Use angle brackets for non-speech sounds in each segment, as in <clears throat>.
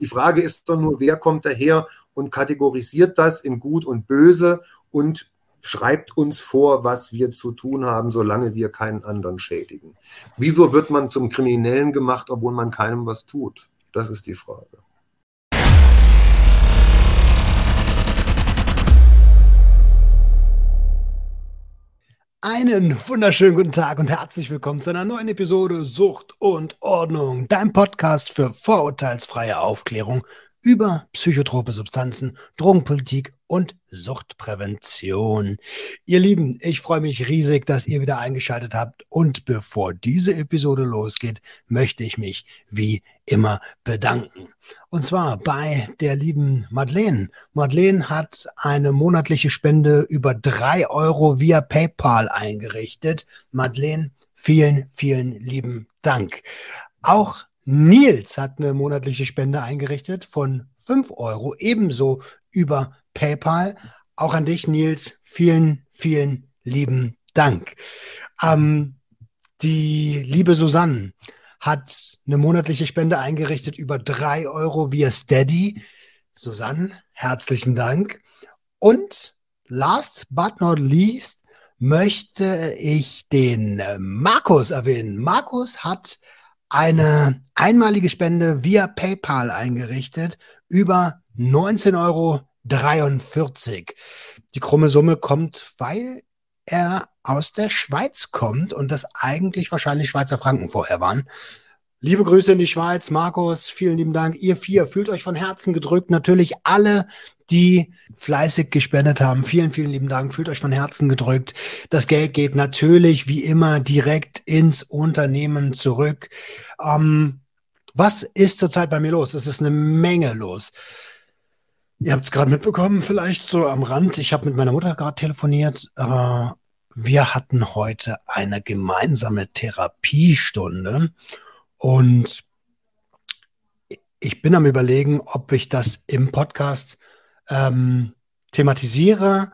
Die Frage ist doch nur, wer kommt daher und kategorisiert das in gut und böse und schreibt uns vor, was wir zu tun haben, solange wir keinen anderen schädigen. Wieso wird man zum Kriminellen gemacht, obwohl man keinem was tut? Das ist die Frage. Einen wunderschönen guten Tag und herzlich willkommen zu einer neuen Episode Sucht und Ordnung, dein Podcast für vorurteilsfreie Aufklärung über psychotrope Substanzen, Drogenpolitik und Suchtprävention. Ihr Lieben, ich freue mich riesig, dass ihr wieder eingeschaltet habt. Und bevor diese Episode losgeht, möchte ich mich wie immer bedanken. Und zwar bei der lieben Madeleine. Madeleine hat eine monatliche Spende über drei Euro via PayPal eingerichtet. Madeleine, vielen, vielen lieben Dank. Auch Nils hat eine monatliche Spende eingerichtet von 5 Euro, ebenso über PayPal. Auch an dich, Nils, vielen, vielen lieben Dank. Ähm, die liebe Susanne hat eine monatliche Spende eingerichtet über 3 Euro via Steady. Susanne, herzlichen Dank. Und last but not least möchte ich den Markus erwähnen. Markus hat eine einmalige Spende via PayPal eingerichtet über 19,43 Euro. Die krumme Summe kommt, weil er aus der Schweiz kommt und das eigentlich wahrscheinlich Schweizer Franken vorher waren. Liebe Grüße in die Schweiz, Markus, vielen lieben Dank. Ihr vier fühlt euch von Herzen gedrückt. Natürlich alle, die fleißig gespendet haben. Vielen, vielen lieben Dank. Fühlt euch von Herzen gedrückt. Das Geld geht natürlich wie immer direkt ins Unternehmen zurück. Ähm, was ist zurzeit bei mir los? Es ist eine Menge los. Ihr habt es gerade mitbekommen, vielleicht so am Rand. Ich habe mit meiner Mutter gerade telefoniert. Äh, wir hatten heute eine gemeinsame Therapiestunde und ich bin am Überlegen, ob ich das im Podcast ähm, thematisiere.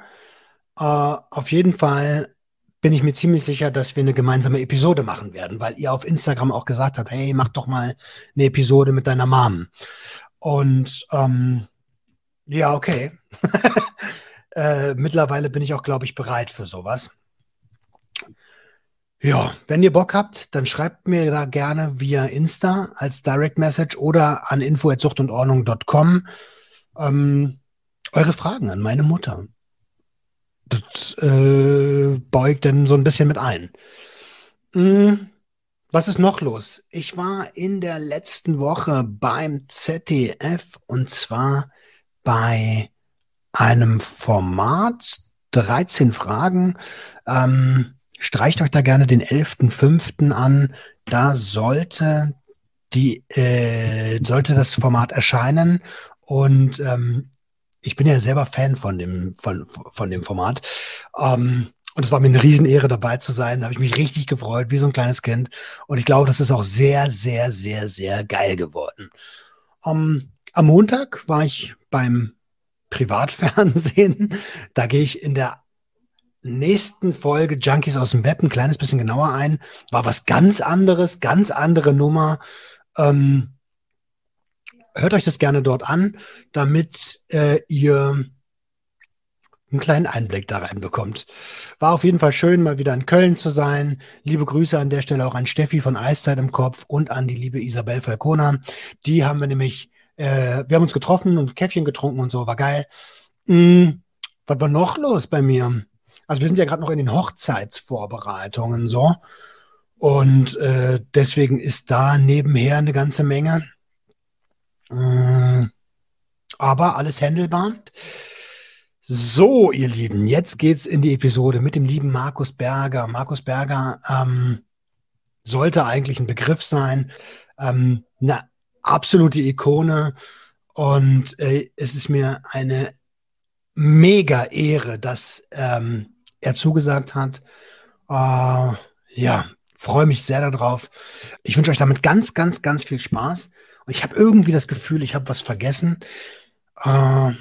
Äh, auf jeden Fall bin ich mir ziemlich sicher, dass wir eine gemeinsame Episode machen werden, weil ihr auf Instagram auch gesagt habt, hey, mach doch mal eine Episode mit deiner Mom. Und ähm, ja, okay. <laughs> äh, mittlerweile bin ich auch, glaube ich, bereit für sowas. Ja, wenn ihr Bock habt, dann schreibt mir da gerne via Insta als Direct Message oder an info.zuchtundordnung.com ähm, eure Fragen an meine Mutter das äh, baue ich dann so ein bisschen mit ein. Hm, was ist noch los? Ich war in der letzten Woche beim ZDF und zwar bei einem Format 13 Fragen. Ähm, streicht euch da gerne den 11.05. an. Da sollte die äh, sollte das Format erscheinen und ähm, ich bin ja selber Fan von dem, von, von dem Format. Ähm, und es war mir eine Riesenehre, dabei zu sein. Da habe ich mich richtig gefreut, wie so ein kleines Kind. Und ich glaube, das ist auch sehr, sehr, sehr, sehr geil geworden. Um, am Montag war ich beim Privatfernsehen. Da gehe ich in der nächsten Folge Junkies aus dem Web ein kleines bisschen genauer ein. War was ganz anderes, ganz andere Nummer. Ähm, hört euch das gerne dort an, damit äh, ihr einen kleinen Einblick da reinbekommt. War auf jeden Fall schön, mal wieder in Köln zu sein. Liebe Grüße an der Stelle auch an Steffi von Eiszeit im Kopf und an die liebe Isabel Falcona. Die haben wir nämlich, äh, wir haben uns getroffen und Käffchen getrunken und so, war geil. Hm, was war noch los bei mir? Also wir sind ja gerade noch in den Hochzeitsvorbereitungen so. Und äh, deswegen ist da nebenher eine ganze Menge. Äh, aber alles handelbar. So, ihr Lieben, jetzt geht's in die Episode mit dem lieben Markus Berger. Markus Berger ähm, sollte eigentlich ein Begriff sein, ähm, eine absolute Ikone. Und äh, es ist mir eine mega Ehre, dass ähm, er zugesagt hat. Äh, ja, freue mich sehr darauf. Ich wünsche euch damit ganz, ganz, ganz viel Spaß. Und ich habe irgendwie das Gefühl, ich habe was vergessen. Äh,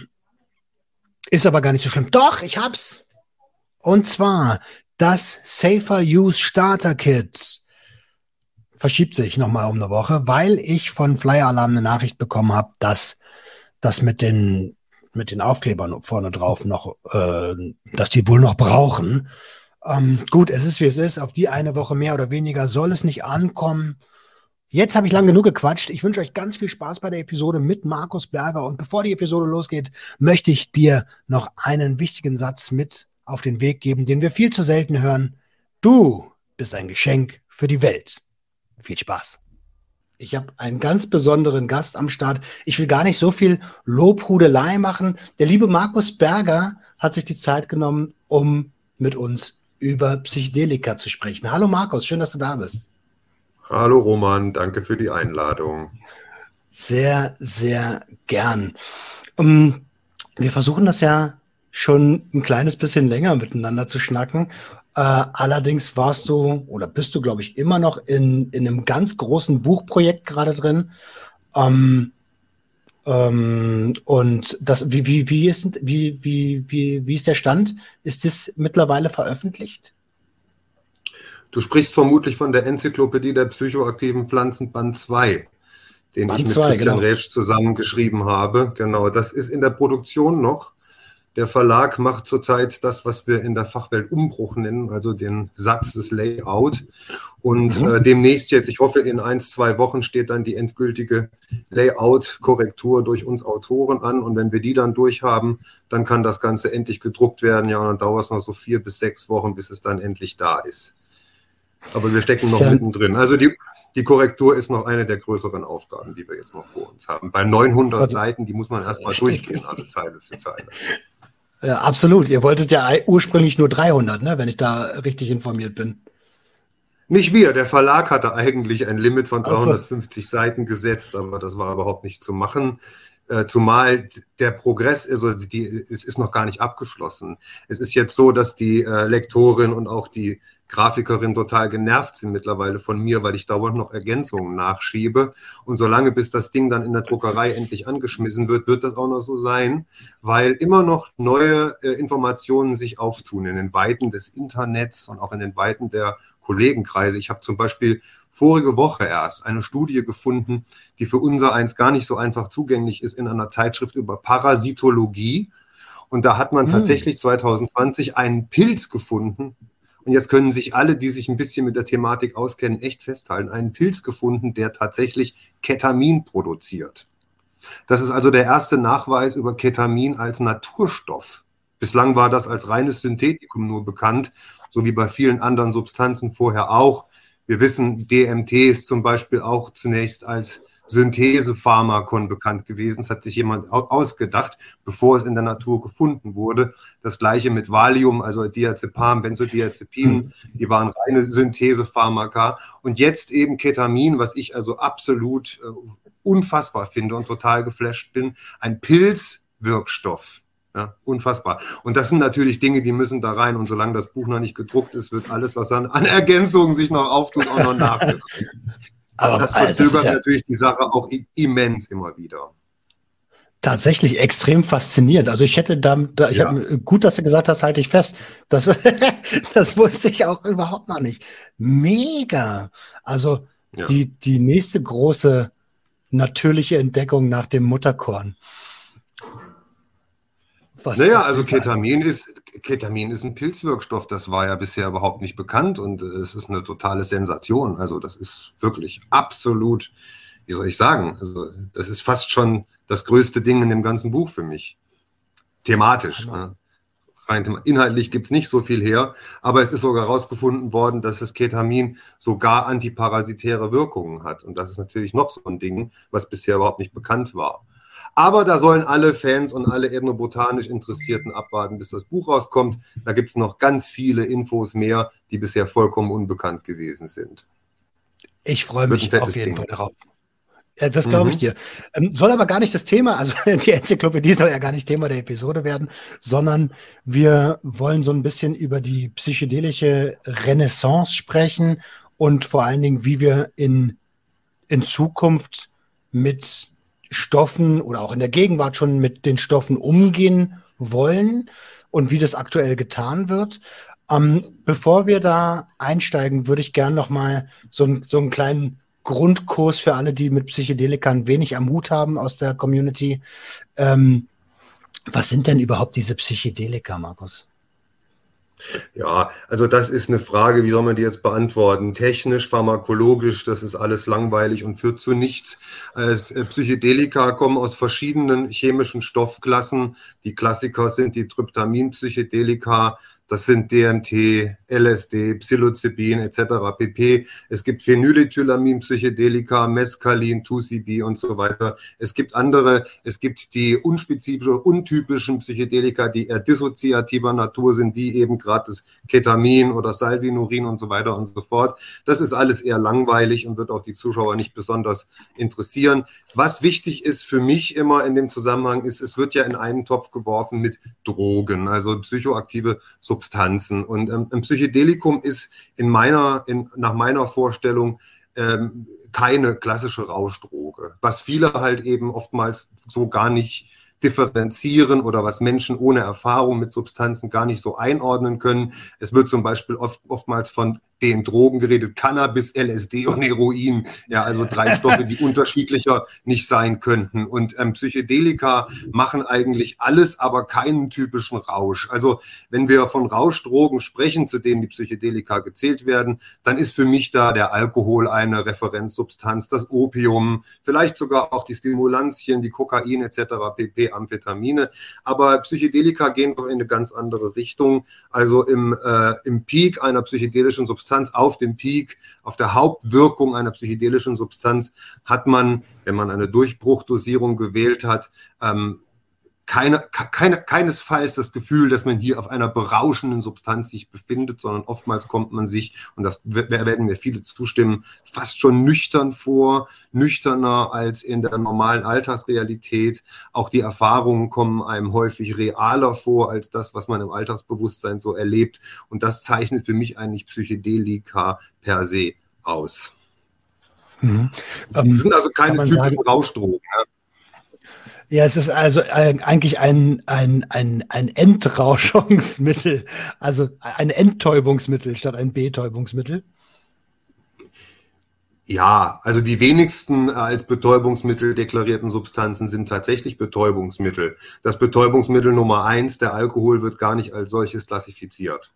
ist aber gar nicht so schlimm. Doch, ich hab's. Und zwar das Safer Use Starter Kit verschiebt sich nochmal um eine Woche, weil ich von Flyer Alarm eine Nachricht bekommen habe, dass das mit den, mit den Aufklebern vorne drauf noch, äh, dass die wohl noch brauchen. Ähm, gut, es ist wie es ist. Auf die eine Woche mehr oder weniger soll es nicht ankommen. Jetzt habe ich lang genug gequatscht. Ich wünsche euch ganz viel Spaß bei der Episode mit Markus Berger. Und bevor die Episode losgeht, möchte ich dir noch einen wichtigen Satz mit auf den Weg geben, den wir viel zu selten hören. Du bist ein Geschenk für die Welt. Viel Spaß. Ich habe einen ganz besonderen Gast am Start. Ich will gar nicht so viel Lobhudelei machen. Der liebe Markus Berger hat sich die Zeit genommen, um mit uns über Psychedelika zu sprechen. Hallo Markus, schön, dass du da bist. Hallo Roman, danke für die Einladung. Sehr, sehr gern. Um, ähm, wir versuchen das ja schon ein kleines bisschen länger miteinander zu schnacken. Äh, allerdings warst du oder bist du, glaube ich, immer noch in, in einem ganz großen Buchprojekt gerade drin. Ähm, ähm, und das, wie, wie, wie, ist, wie, wie, wie, wie ist der Stand? Ist das mittlerweile veröffentlicht? Du sprichst vermutlich von der Enzyklopädie der psychoaktiven Pflanzen Band 2, den Band ich mit 2, Christian genau. Rätsch zusammengeschrieben habe. Genau, das ist in der Produktion noch. Der Verlag macht zurzeit das, was wir in der Fachwelt Umbruch nennen, also den Satz des Layout. Und mhm. äh, demnächst jetzt, ich hoffe, in ein, zwei Wochen steht dann die endgültige Layout-Korrektur durch uns Autoren an. Und wenn wir die dann durchhaben, dann kann das Ganze endlich gedruckt werden. Ja, und dann dauert es noch so vier bis sechs Wochen, bis es dann endlich da ist. Aber wir stecken noch Sam mittendrin. Also die, die Korrektur ist noch eine der größeren Aufgaben, die wir jetzt noch vor uns haben. Bei 900 also, Seiten, die muss man erstmal durchgehen, alle Zeile für Zeile. Ja, absolut. Ihr wolltet ja ursprünglich nur 300, ne, wenn ich da richtig informiert bin. Nicht wir, der Verlag hatte eigentlich ein Limit von 350 so. Seiten gesetzt, aber das war überhaupt nicht zu machen. Äh, zumal der Progress, also die, es ist noch gar nicht abgeschlossen. Es ist jetzt so, dass die äh, Lektorin und auch die Grafikerin total genervt sind mittlerweile von mir, weil ich dauernd noch Ergänzungen nachschiebe. Und solange bis das Ding dann in der Druckerei endlich angeschmissen wird, wird das auch noch so sein, weil immer noch neue äh, Informationen sich auftun in den Weiten des Internets und auch in den Weiten der Kollegenkreise. Ich habe zum Beispiel vorige Woche erst eine Studie gefunden, die für unser eins gar nicht so einfach zugänglich ist in einer Zeitschrift über Parasitologie. Und da hat man hm. tatsächlich 2020 einen Pilz gefunden, und jetzt können sich alle, die sich ein bisschen mit der Thematik auskennen, echt festhalten, einen Pilz gefunden, der tatsächlich Ketamin produziert. Das ist also der erste Nachweis über Ketamin als Naturstoff. Bislang war das als reines Synthetikum nur bekannt, so wie bei vielen anderen Substanzen vorher auch. Wir wissen, DMT ist zum Beispiel auch zunächst als Synthesepharmakon bekannt gewesen. Das hat sich jemand ausgedacht, bevor es in der Natur gefunden wurde. Das gleiche mit Valium, also Diazepam, Benzodiazepin, mhm. die waren reine Synthesepharmaka. Und jetzt eben Ketamin, was ich also absolut äh, unfassbar finde und total geflasht bin. Ein Pilzwirkstoff. Ja, unfassbar. Und das sind natürlich Dinge, die müssen da rein. Und solange das Buch noch nicht gedruckt ist, wird alles, was an, an Ergänzungen sich noch auftut, auch noch <laughs> nachgereicht. Aber das verzögert das ja natürlich die Sache auch immens immer wieder. Tatsächlich extrem faszinierend. Also ich hätte da, da ich ja. hab, gut, dass du gesagt hast, halte ich fest. Das, <laughs> das wusste ich auch überhaupt noch nicht. Mega. Also ja. die, die nächste große natürliche Entdeckung nach dem Mutterkorn. Was naja, also Ketamin ist, Ketamin ist ein Pilzwirkstoff, das war ja bisher überhaupt nicht bekannt und es ist eine totale Sensation. Also das ist wirklich absolut, wie soll ich sagen, also das ist fast schon das größte Ding in dem ganzen Buch für mich. Thematisch. Ne? Rein inhaltlich gibt es nicht so viel her, aber es ist sogar herausgefunden worden, dass das Ketamin sogar antiparasitäre Wirkungen hat. Und das ist natürlich noch so ein Ding, was bisher überhaupt nicht bekannt war. Aber da sollen alle Fans und alle ethnobotanisch Interessierten abwarten, bis das Buch rauskommt. Da gibt es noch ganz viele Infos mehr, die bisher vollkommen unbekannt gewesen sind. Ich freue mich auf jeden Ding. Fall darauf. Ja, das glaube ich mhm. dir. Ähm, soll aber gar nicht das Thema, also <laughs> die Enzyklopädie soll ja gar nicht Thema der Episode werden, sondern wir wollen so ein bisschen über die psychedelische Renaissance sprechen und vor allen Dingen, wie wir in, in Zukunft mit Stoffen oder auch in der Gegenwart schon mit den Stoffen umgehen wollen und wie das aktuell getan wird. Ähm, bevor wir da einsteigen, würde ich gerne noch mal so, so einen kleinen Grundkurs für alle, die mit Psychedelikern wenig am Hut haben aus der Community. Ähm, was sind denn überhaupt diese Psychedelika, Markus? Ja, also das ist eine Frage, wie soll man die jetzt beantworten? Technisch, pharmakologisch, das ist alles langweilig und führt zu nichts. Als äh, Psychedelika kommen aus verschiedenen chemischen Stoffklassen. Die Klassiker sind die Tryptamin-Psychedelika, das sind DMT, LSD, Psilocybin etc. pp. Es gibt Phenylethylamin, Psychedelika, Mescalin, 2CB und so weiter. Es gibt andere, es gibt die unspezifischen, untypischen Psychedelika, die eher dissoziativer Natur sind, wie eben gerade das Ketamin oder Salvinurin und so weiter und so fort. Das ist alles eher langweilig und wird auch die Zuschauer nicht besonders interessieren. Was wichtig ist für mich immer in dem Zusammenhang ist, es wird ja in einen Topf geworfen mit Drogen, also psychoaktive Substanzen. Und ähm, ein Psychedelikum ist in meiner, in, nach meiner Vorstellung ähm, keine klassische Rauschdroge, was viele halt eben oftmals so gar nicht differenzieren oder was Menschen ohne Erfahrung mit Substanzen gar nicht so einordnen können. Es wird zum Beispiel oft, oftmals von den Drogen geredet, Cannabis, LSD und Heroin. Ja, also drei <laughs> Stoffe, die unterschiedlicher nicht sein könnten. Und ähm, Psychedelika machen eigentlich alles, aber keinen typischen Rausch. Also wenn wir von Rauschdrogen sprechen, zu denen die Psychedelika gezählt werden, dann ist für mich da der Alkohol eine Referenzsubstanz, das Opium, vielleicht sogar auch die Stimulantien, die Kokain etc., pp, Amphetamine. Aber Psychedelika gehen doch in eine ganz andere Richtung. Also im, äh, im Peak einer psychedelischen Substanz Substanz auf dem Peak, auf der Hauptwirkung einer psychedelischen Substanz hat man, wenn man eine Durchbruchdosierung gewählt hat, ähm, keine, keine, keinesfalls das Gefühl, dass man hier auf einer berauschenden Substanz sich befindet, sondern oftmals kommt man sich, und das werden mir viele zustimmen, fast schon nüchtern vor, nüchterner als in der normalen Alltagsrealität. Auch die Erfahrungen kommen einem häufig realer vor als das, was man im Alltagsbewusstsein so erlebt. Und das zeichnet für mich eigentlich Psychedelika per se aus. Mhm. Das sind also keine typischen Rauschdrogen. Ja. Ja, es ist also eigentlich ein, ein, ein, ein Entrauschungsmittel, also ein Enttäubungsmittel statt ein Betäubungsmittel. Ja, also die wenigsten als Betäubungsmittel deklarierten Substanzen sind tatsächlich Betäubungsmittel. Das Betäubungsmittel Nummer eins, der Alkohol, wird gar nicht als solches klassifiziert.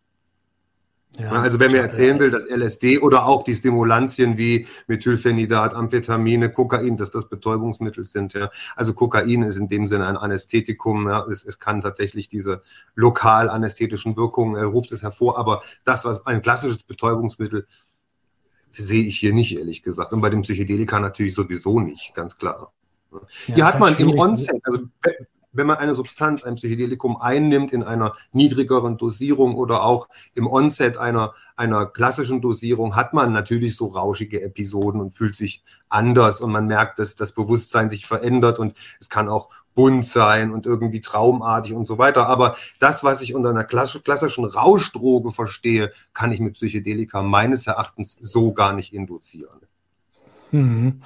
Ja, also wenn mir erzählen will, dass LSD oder auch die Stimulantien wie Methylphenidat, Amphetamine, Kokain, dass das Betäubungsmittel sind. Ja. Also Kokain ist in dem Sinne ein Anästhetikum. Ja. Es, es kann tatsächlich diese lokal anästhetischen Wirkungen, er ruft es hervor. Aber das, was ein klassisches Betäubungsmittel, sehe ich hier nicht, ehrlich gesagt. Und bei dem Psychedelika natürlich sowieso nicht, ganz klar. Ja, Hier hat man im ne? Onset, also wenn man eine Substanz, ein Psychedelikum einnimmt in einer niedrigeren Dosierung oder auch im Onset einer, einer klassischen Dosierung, hat man natürlich so rauschige Episoden und fühlt sich anders und man merkt, dass das Bewusstsein sich verändert und es kann auch bunt sein und irgendwie traumartig und so weiter. Aber das, was ich unter einer klassischen Rauschdroge verstehe, kann ich mit Psychedelika meines Erachtens so gar nicht induzieren. Mhm.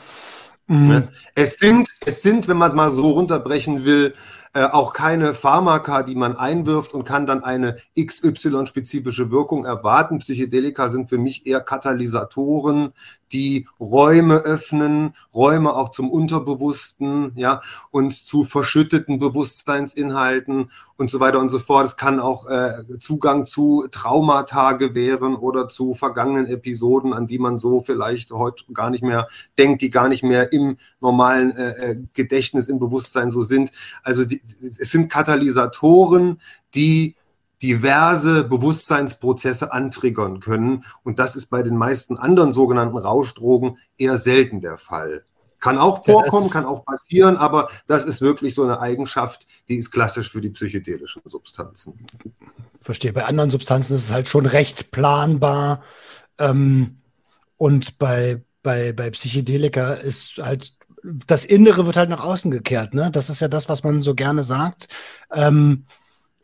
Mhm. Es sind, es sind, wenn man mal so runterbrechen will, äh, auch keine Pharmaka, die man einwirft und kann dann eine XY-spezifische Wirkung erwarten. Psychedelika sind für mich eher Katalysatoren, die Räume öffnen, Räume auch zum Unterbewussten, ja, und zu verschütteten Bewusstseinsinhalten und so weiter und so fort. Es kann auch äh, Zugang zu Traumata gewähren oder zu vergangenen Episoden, an die man so vielleicht heute gar nicht mehr denkt, die gar nicht mehr im normalen äh, äh Gedächtnis, im Bewusstsein so sind. Also die, es sind Katalysatoren, die diverse Bewusstseinsprozesse antriggern können. Und das ist bei den meisten anderen sogenannten Rauschdrogen eher selten der Fall. Kann auch vorkommen, kann auch passieren, aber das ist wirklich so eine Eigenschaft, die ist klassisch für die psychedelischen Substanzen. Verstehe. Bei anderen Substanzen ist es halt schon recht planbar. Ähm, und bei, bei, bei Psychedelika ist halt das Innere wird halt nach außen gekehrt. Ne? Das ist ja das, was man so gerne sagt. Ähm,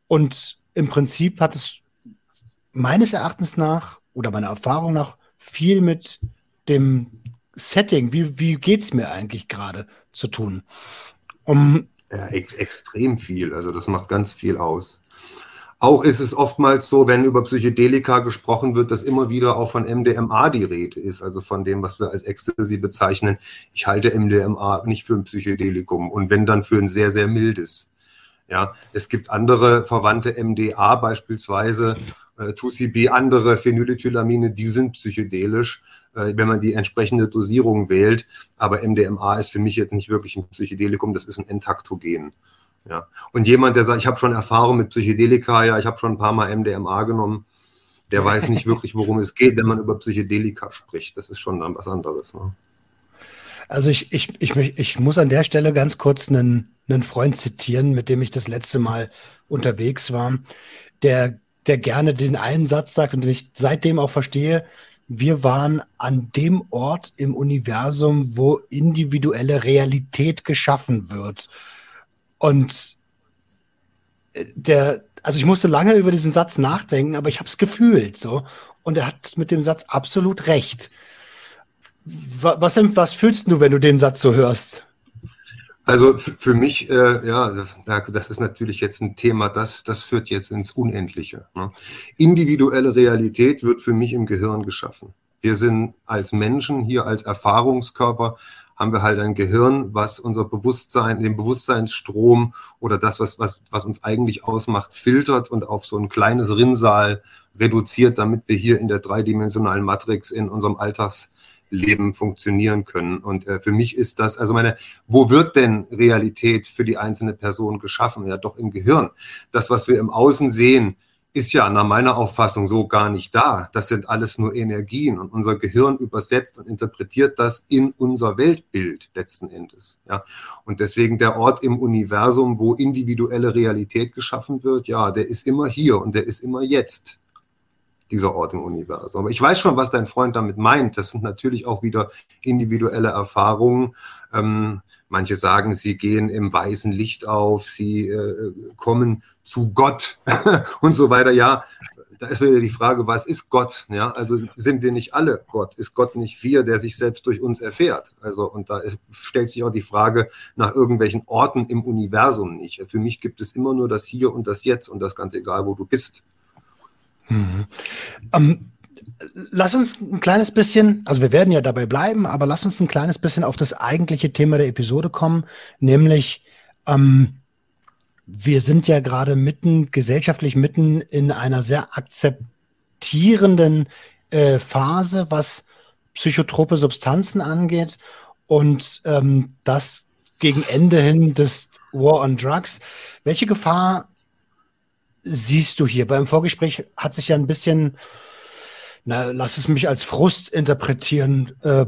und im Prinzip hat es meines Erachtens nach oder meiner Erfahrung nach viel mit dem Setting, wie, wie geht es mir eigentlich gerade zu tun. Um, ja, ex extrem viel. Also das macht ganz viel aus. Auch ist es oftmals so, wenn über Psychedelika gesprochen wird, dass immer wieder auch von MDMA die Rede ist, also von dem, was wir als Ecstasy bezeichnen. Ich halte MDMA nicht für ein Psychedelikum und wenn dann für ein sehr, sehr mildes. Ja, es gibt andere verwandte MDA beispielsweise, äh, 2CB, andere Phenylethylamine, die sind psychedelisch, äh, wenn man die entsprechende Dosierung wählt. Aber MDMA ist für mich jetzt nicht wirklich ein Psychedelikum, das ist ein Entaktogen. Ja. Und jemand, der sagt, ich habe schon Erfahrung mit Psychedelika, ja, ich habe schon ein paar Mal MDMA genommen, der weiß nicht wirklich, worum es geht, wenn man über Psychedelika spricht. Das ist schon dann was anderes. Ne? Also ich, ich, ich, ich muss an der Stelle ganz kurz einen, einen Freund zitieren, mit dem ich das letzte Mal unterwegs war, der, der gerne den einen Satz sagt und den ich seitdem auch verstehe, wir waren an dem Ort im Universum, wo individuelle Realität geschaffen wird. Und äh, der, also ich musste lange über diesen Satz nachdenken, aber ich habe es gefühlt so. Und er hat mit dem Satz absolut recht. Was, was fühlst du, wenn du den Satz so hörst? Also für mich, äh, ja, das, das, ist natürlich jetzt ein Thema, das, das führt jetzt ins Unendliche. Ne? Individuelle Realität wird für mich im Gehirn geschaffen. Wir sind als Menschen hier als Erfahrungskörper haben wir halt ein Gehirn, was unser Bewusstsein, den Bewusstseinsstrom oder das, was, was, was uns eigentlich ausmacht, filtert und auf so ein kleines Rinnsal reduziert, damit wir hier in der dreidimensionalen Matrix in unserem Alltagsleben funktionieren können. Und äh, für mich ist das, also meine, wo wird denn Realität für die einzelne Person geschaffen? Ja, doch im Gehirn. Das, was wir im Außen sehen, ist ja nach meiner Auffassung so gar nicht da. Das sind alles nur Energien und unser Gehirn übersetzt und interpretiert das in unser Weltbild letzten Endes. Ja. Und deswegen der Ort im Universum, wo individuelle Realität geschaffen wird, ja, der ist immer hier und der ist immer jetzt dieser Ort im Universum. Aber ich weiß schon, was dein Freund damit meint. Das sind natürlich auch wieder individuelle Erfahrungen. Ähm, manche sagen, sie gehen im weißen Licht auf, sie äh, kommen zu Gott <laughs> und so weiter. Ja, da ist wieder die Frage, was ist Gott? Ja, also sind wir nicht alle Gott? Ist Gott nicht wir, der sich selbst durch uns erfährt? Also, und da stellt sich auch die Frage nach irgendwelchen Orten im Universum nicht. Für mich gibt es immer nur das Hier und das Jetzt und das ganz egal, wo du bist. Mhm. Ähm, lass uns ein kleines bisschen, also wir werden ja dabei bleiben, aber lass uns ein kleines bisschen auf das eigentliche Thema der Episode kommen, nämlich ähm, wir sind ja gerade mitten, gesellschaftlich mitten in einer sehr akzeptierenden äh, Phase, was psychotrope Substanzen angeht. Und ähm, das gegen Ende hin des War on Drugs. Welche Gefahr siehst du hier? Beim Vorgespräch hat sich ja ein bisschen, na, lass es mich als Frust interpretieren, äh,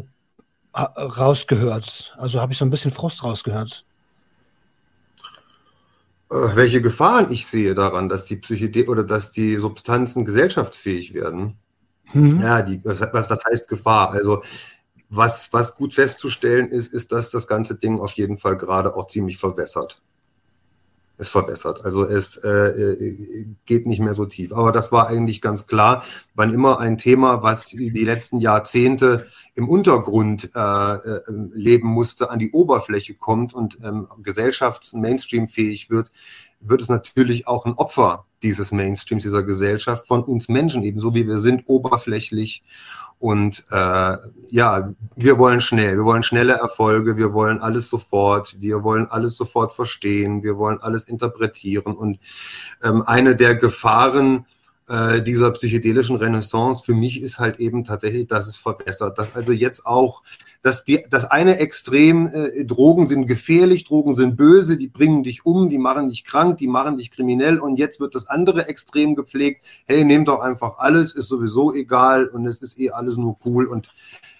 rausgehört. Also habe ich so ein bisschen Frust rausgehört. Äh, welche Gefahren ich sehe daran, dass die Psychede oder dass die Substanzen gesellschaftsfähig werden. Mhm. Ja, die, was, was heißt Gefahr? Also was, was gut festzustellen ist, ist, dass das ganze Ding auf jeden Fall gerade auch ziemlich verwässert es verwässert. Also es äh, äh, geht nicht mehr so tief. Aber das war eigentlich ganz klar, wann immer ein Thema, was die letzten Jahrzehnte im Untergrund äh, äh, leben musste, an die Oberfläche kommt und ähm, gesellschafts- Mainstream-fähig wird, wird es natürlich auch ein Opfer dieses Mainstreams, dieser Gesellschaft von uns Menschen, ebenso wie wir sind, oberflächlich. Und äh, ja, wir wollen schnell, wir wollen schnelle Erfolge, wir wollen alles sofort, wir wollen alles sofort verstehen, wir wollen alles interpretieren. Und ähm, eine der Gefahren äh, dieser psychedelischen Renaissance für mich ist halt eben tatsächlich, dass es verwässert, dass also jetzt auch, dass die, das eine Extrem, äh, Drogen sind gefährlich, Drogen sind böse, die bringen dich um, die machen dich krank, die machen dich kriminell und jetzt wird das andere Extrem gepflegt, hey, nehmt doch einfach alles, ist sowieso egal und es ist eh alles nur cool und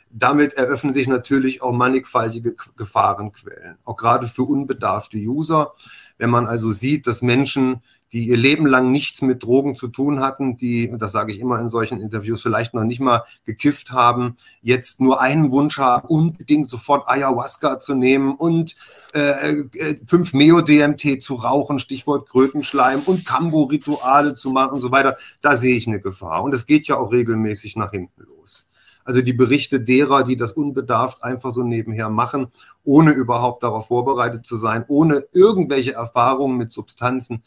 damit eröffnen sich natürlich auch mannigfaltige Gefahrenquellen, auch gerade für unbedarfte User. Wenn man also sieht, dass Menschen die ihr Leben lang nichts mit Drogen zu tun hatten, die, und das sage ich immer in solchen Interviews, vielleicht noch nicht mal gekifft haben, jetzt nur einen Wunsch haben, unbedingt sofort Ayahuasca zu nehmen und äh, äh, 5 Meo-DMT zu rauchen, Stichwort Krötenschleim und Kambo-Rituale zu machen und so weiter, da sehe ich eine Gefahr. Und es geht ja auch regelmäßig nach hinten los. Also die Berichte derer, die das unbedarft einfach so nebenher machen, ohne überhaupt darauf vorbereitet zu sein, ohne irgendwelche Erfahrungen mit Substanzen,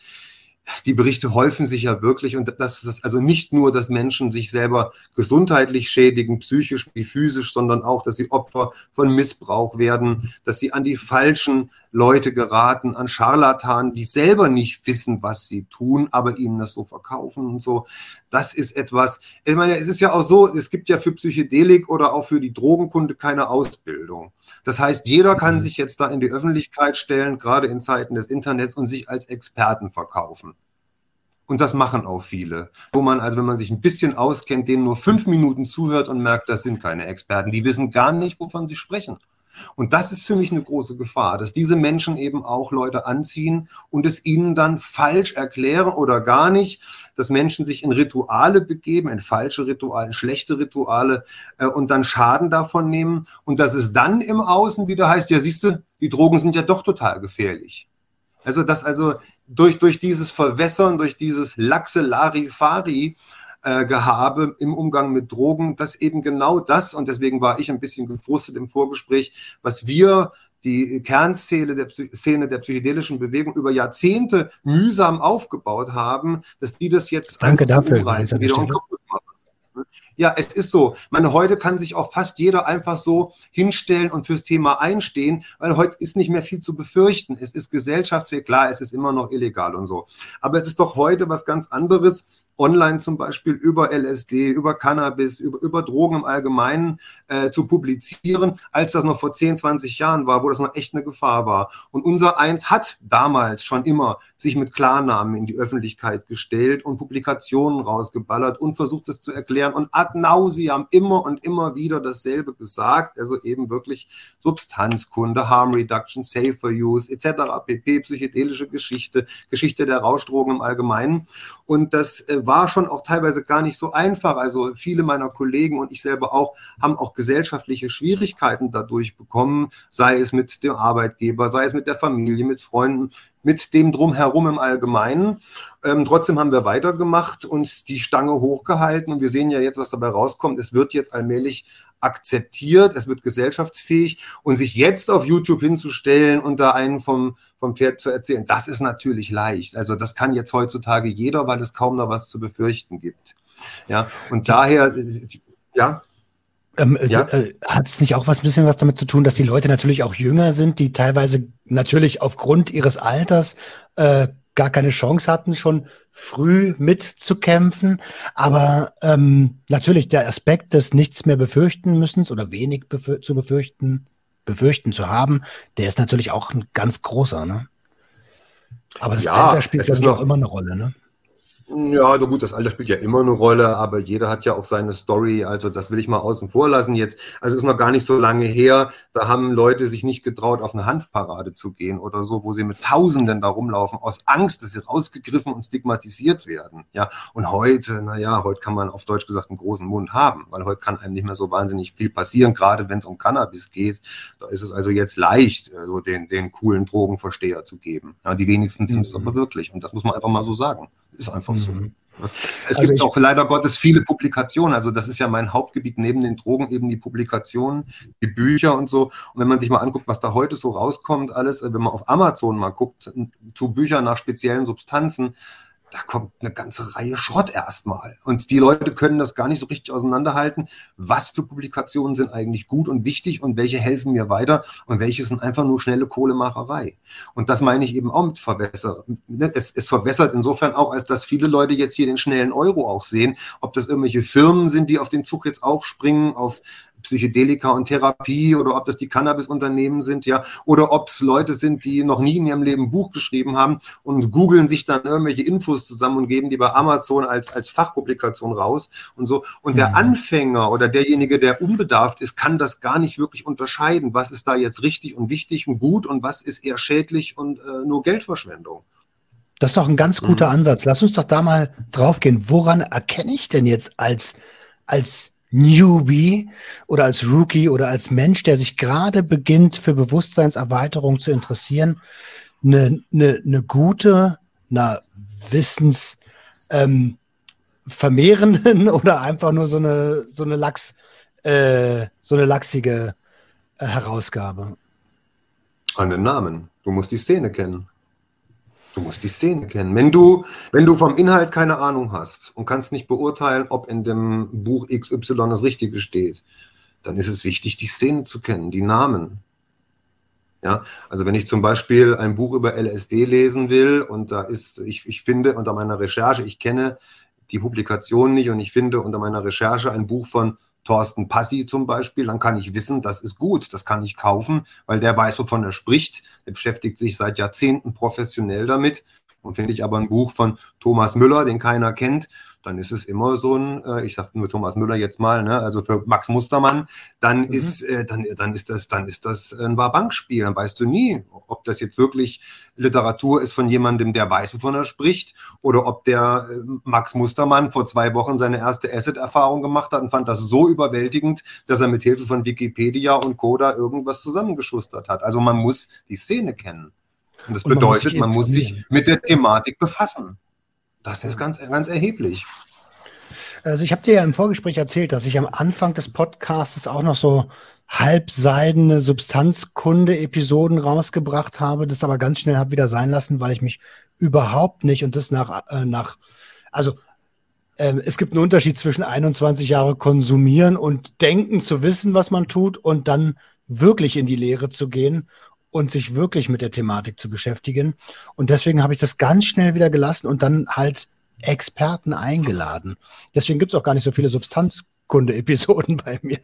die Berichte häufen sich ja wirklich und das ist also nicht nur, dass Menschen sich selber gesundheitlich schädigen, psychisch wie physisch, sondern auch, dass sie Opfer von Missbrauch werden, dass sie an die falschen Leute geraten, an Scharlatanen, die selber nicht wissen, was sie tun, aber ihnen das so verkaufen und so. Das ist etwas, ich meine, es ist ja auch so, es gibt ja für Psychedelik oder auch für die Drogenkunde keine Ausbildung. Das heißt, jeder kann mhm. sich jetzt da in die Öffentlichkeit stellen, gerade in Zeiten des Internets und sich als Experten verkaufen. Und das machen auch viele. Wo man, also wenn man sich ein bisschen auskennt, denen nur fünf Minuten zuhört und merkt, das sind keine Experten. Die wissen gar nicht, wovon sie sprechen. Und das ist für mich eine große Gefahr, dass diese Menschen eben auch Leute anziehen und es ihnen dann falsch erklären oder gar nicht, dass Menschen sich in Rituale begeben, in falsche Rituale, in schlechte Rituale äh, und dann Schaden davon nehmen und dass es dann im Außen wieder heißt, ja siehst du, die Drogen sind ja doch total gefährlich. Also dass also durch, durch dieses Verwässern, durch dieses laxe Larifari äh, Gehabe im Umgang mit Drogen, dass eben genau das, und deswegen war ich ein bisschen gefrustet im Vorgespräch, was wir die Kernszene der, Szene der psychedelischen Bewegung über Jahrzehnte mühsam aufgebaut haben, dass die das jetzt Danke dafür, wieder und kaputt machen. Ja, es ist so. Meine, heute kann sich auch fast jeder einfach so hinstellen und fürs Thema einstehen, weil heute ist nicht mehr viel zu befürchten. Es ist gesellschaftsfähig, klar, es ist immer noch illegal und so. Aber es ist doch heute was ganz anderes, online zum Beispiel über LSD, über Cannabis, über, über Drogen im Allgemeinen äh, zu publizieren, als das noch vor 10, 20 Jahren war, wo das noch echt eine Gefahr war. Und unser Eins hat damals schon immer sich mit Klarnamen in die Öffentlichkeit gestellt und Publikationen rausgeballert und versucht es zu erklären und ad nauseam immer und immer wieder dasselbe gesagt, also eben wirklich Substanzkunde, Harm Reduction, Safer Use etc., pp, psychedelische Geschichte, Geschichte der Rauschdrogen im Allgemeinen. Und das äh, war schon auch teilweise gar nicht so einfach. Also viele meiner Kollegen und ich selber auch haben auch gesellschaftliche Schwierigkeiten dadurch bekommen, sei es mit dem Arbeitgeber, sei es mit der Familie, mit Freunden, mit dem Drumherum im Allgemeinen. Ähm, trotzdem haben wir weitergemacht und die Stange hochgehalten und wir sehen ja jetzt, was dabei rauskommt. Es wird jetzt allmählich akzeptiert, es wird gesellschaftsfähig und sich jetzt auf YouTube hinzustellen und da einen vom, vom Pferd zu erzählen, das ist natürlich leicht. Also das kann jetzt heutzutage jeder, weil es kaum noch was zu befürchten gibt. Ja, und daher, ja. Ähm, ja? Äh, Hat es nicht auch was ein bisschen was damit zu tun, dass die Leute natürlich auch jünger sind, die teilweise natürlich aufgrund ihres Alters äh, gar keine Chance hatten, schon früh mitzukämpfen. Aber ähm, natürlich der Aspekt des nichts mehr befürchten müssen oder wenig befür zu befürchten, befürchten zu haben, der ist natürlich auch ein ganz großer. Ne? Aber das ja, Alter spielt ja auch immer eine Rolle. Ne? Ja, na gut, das Alter spielt ja immer eine Rolle, aber jeder hat ja auch seine Story, also das will ich mal außen vor lassen jetzt. Also ist noch gar nicht so lange her, da haben Leute sich nicht getraut, auf eine Hanfparade zu gehen oder so, wo sie mit Tausenden da rumlaufen, aus Angst, dass sie rausgegriffen und stigmatisiert werden. Ja, und heute, naja, heute kann man auf Deutsch gesagt einen großen Mund haben, weil heute kann einem nicht mehr so wahnsinnig viel passieren, gerade wenn es um Cannabis geht. Da ist es also jetzt leicht, äh, so den, den coolen Drogenversteher zu geben. Ja, die wenigsten sind es mhm. aber wirklich und das muss man einfach mal so sagen. Ist einfach so. Mhm. Es also gibt auch leider Gottes viele Publikationen. Also das ist ja mein Hauptgebiet neben den Drogen eben die Publikationen, die Bücher und so. Und wenn man sich mal anguckt, was da heute so rauskommt, alles, wenn man auf Amazon mal guckt, zu Büchern nach speziellen Substanzen, da kommt eine ganze Reihe Schrott erstmal. Und die Leute können das gar nicht so richtig auseinanderhalten. Was für Publikationen sind eigentlich gut und wichtig und welche helfen mir weiter und welche sind einfach nur schnelle Kohlemacherei. Und das meine ich eben auch mit Verwässern. Es, es verwässert insofern auch, als dass viele Leute jetzt hier den schnellen Euro auch sehen. Ob das irgendwelche Firmen sind, die auf den Zug jetzt aufspringen, auf Psychedelika und Therapie oder ob das die Cannabis-Unternehmen sind, ja, oder ob es Leute sind, die noch nie in ihrem Leben ein Buch geschrieben haben und googeln sich dann irgendwelche Infos zusammen und geben die bei Amazon als, als Fachpublikation raus und so. Und der mhm. Anfänger oder derjenige, der unbedarft ist, kann das gar nicht wirklich unterscheiden. Was ist da jetzt richtig und wichtig und gut und was ist eher schädlich und äh, nur Geldverschwendung. Das ist doch ein ganz guter mhm. Ansatz. Lass uns doch da mal draufgehen. Woran erkenne ich denn jetzt als, als Newbie oder als Rookie oder als Mensch, der sich gerade beginnt, für Bewusstseinserweiterung zu interessieren, eine, eine, eine gute, eine Wissens ähm, vermehrenden <laughs> oder einfach nur so eine, so eine Lachs, äh, so eine lachsige äh, Herausgabe? Den Namen. Du musst die Szene kennen. Du musst die Szene kennen. Wenn du, wenn du vom Inhalt keine Ahnung hast und kannst nicht beurteilen, ob in dem Buch XY das Richtige steht, dann ist es wichtig, die Szene zu kennen, die Namen. Ja, also wenn ich zum Beispiel ein Buch über LSD lesen will und da ist, ich, ich finde unter meiner Recherche, ich kenne die Publikation nicht und ich finde unter meiner Recherche ein Buch von Thorsten Passi zum Beispiel, dann kann ich wissen, das ist gut, das kann ich kaufen, weil der weiß, wovon er spricht. Der beschäftigt sich seit Jahrzehnten professionell damit. Und finde ich aber ein Buch von Thomas Müller, den keiner kennt, dann ist es immer so ein, äh, ich sage nur Thomas Müller jetzt mal, ne, also für Max Mustermann, dann mhm. ist, äh, dann, dann ist das, dann ist das ein Wahrbankspiel. Dann weißt du nie, ob das jetzt wirklich Literatur ist von jemandem, der weiß, wovon er spricht, oder ob der äh, Max Mustermann vor zwei Wochen seine erste Asset-Erfahrung gemacht hat und fand das so überwältigend, dass er mit Hilfe von Wikipedia und Coda irgendwas zusammengeschustert hat. Also man muss die Szene kennen. Und das und bedeutet, man muss sich mit der Thematik befassen. Das ist ganz, ganz erheblich. Also ich habe dir ja im Vorgespräch erzählt, dass ich am Anfang des Podcasts auch noch so halbseidene Substanzkunde-Episoden rausgebracht habe, das aber ganz schnell habe wieder sein lassen, weil ich mich überhaupt nicht und das nach, äh, nach also äh, es gibt einen Unterschied zwischen 21 Jahre konsumieren und denken zu wissen, was man tut und dann wirklich in die Lehre zu gehen und sich wirklich mit der Thematik zu beschäftigen. Und deswegen habe ich das ganz schnell wieder gelassen und dann halt Experten eingeladen. Deswegen gibt es auch gar nicht so viele Substanzkunde-Episoden <laughs> bei mir.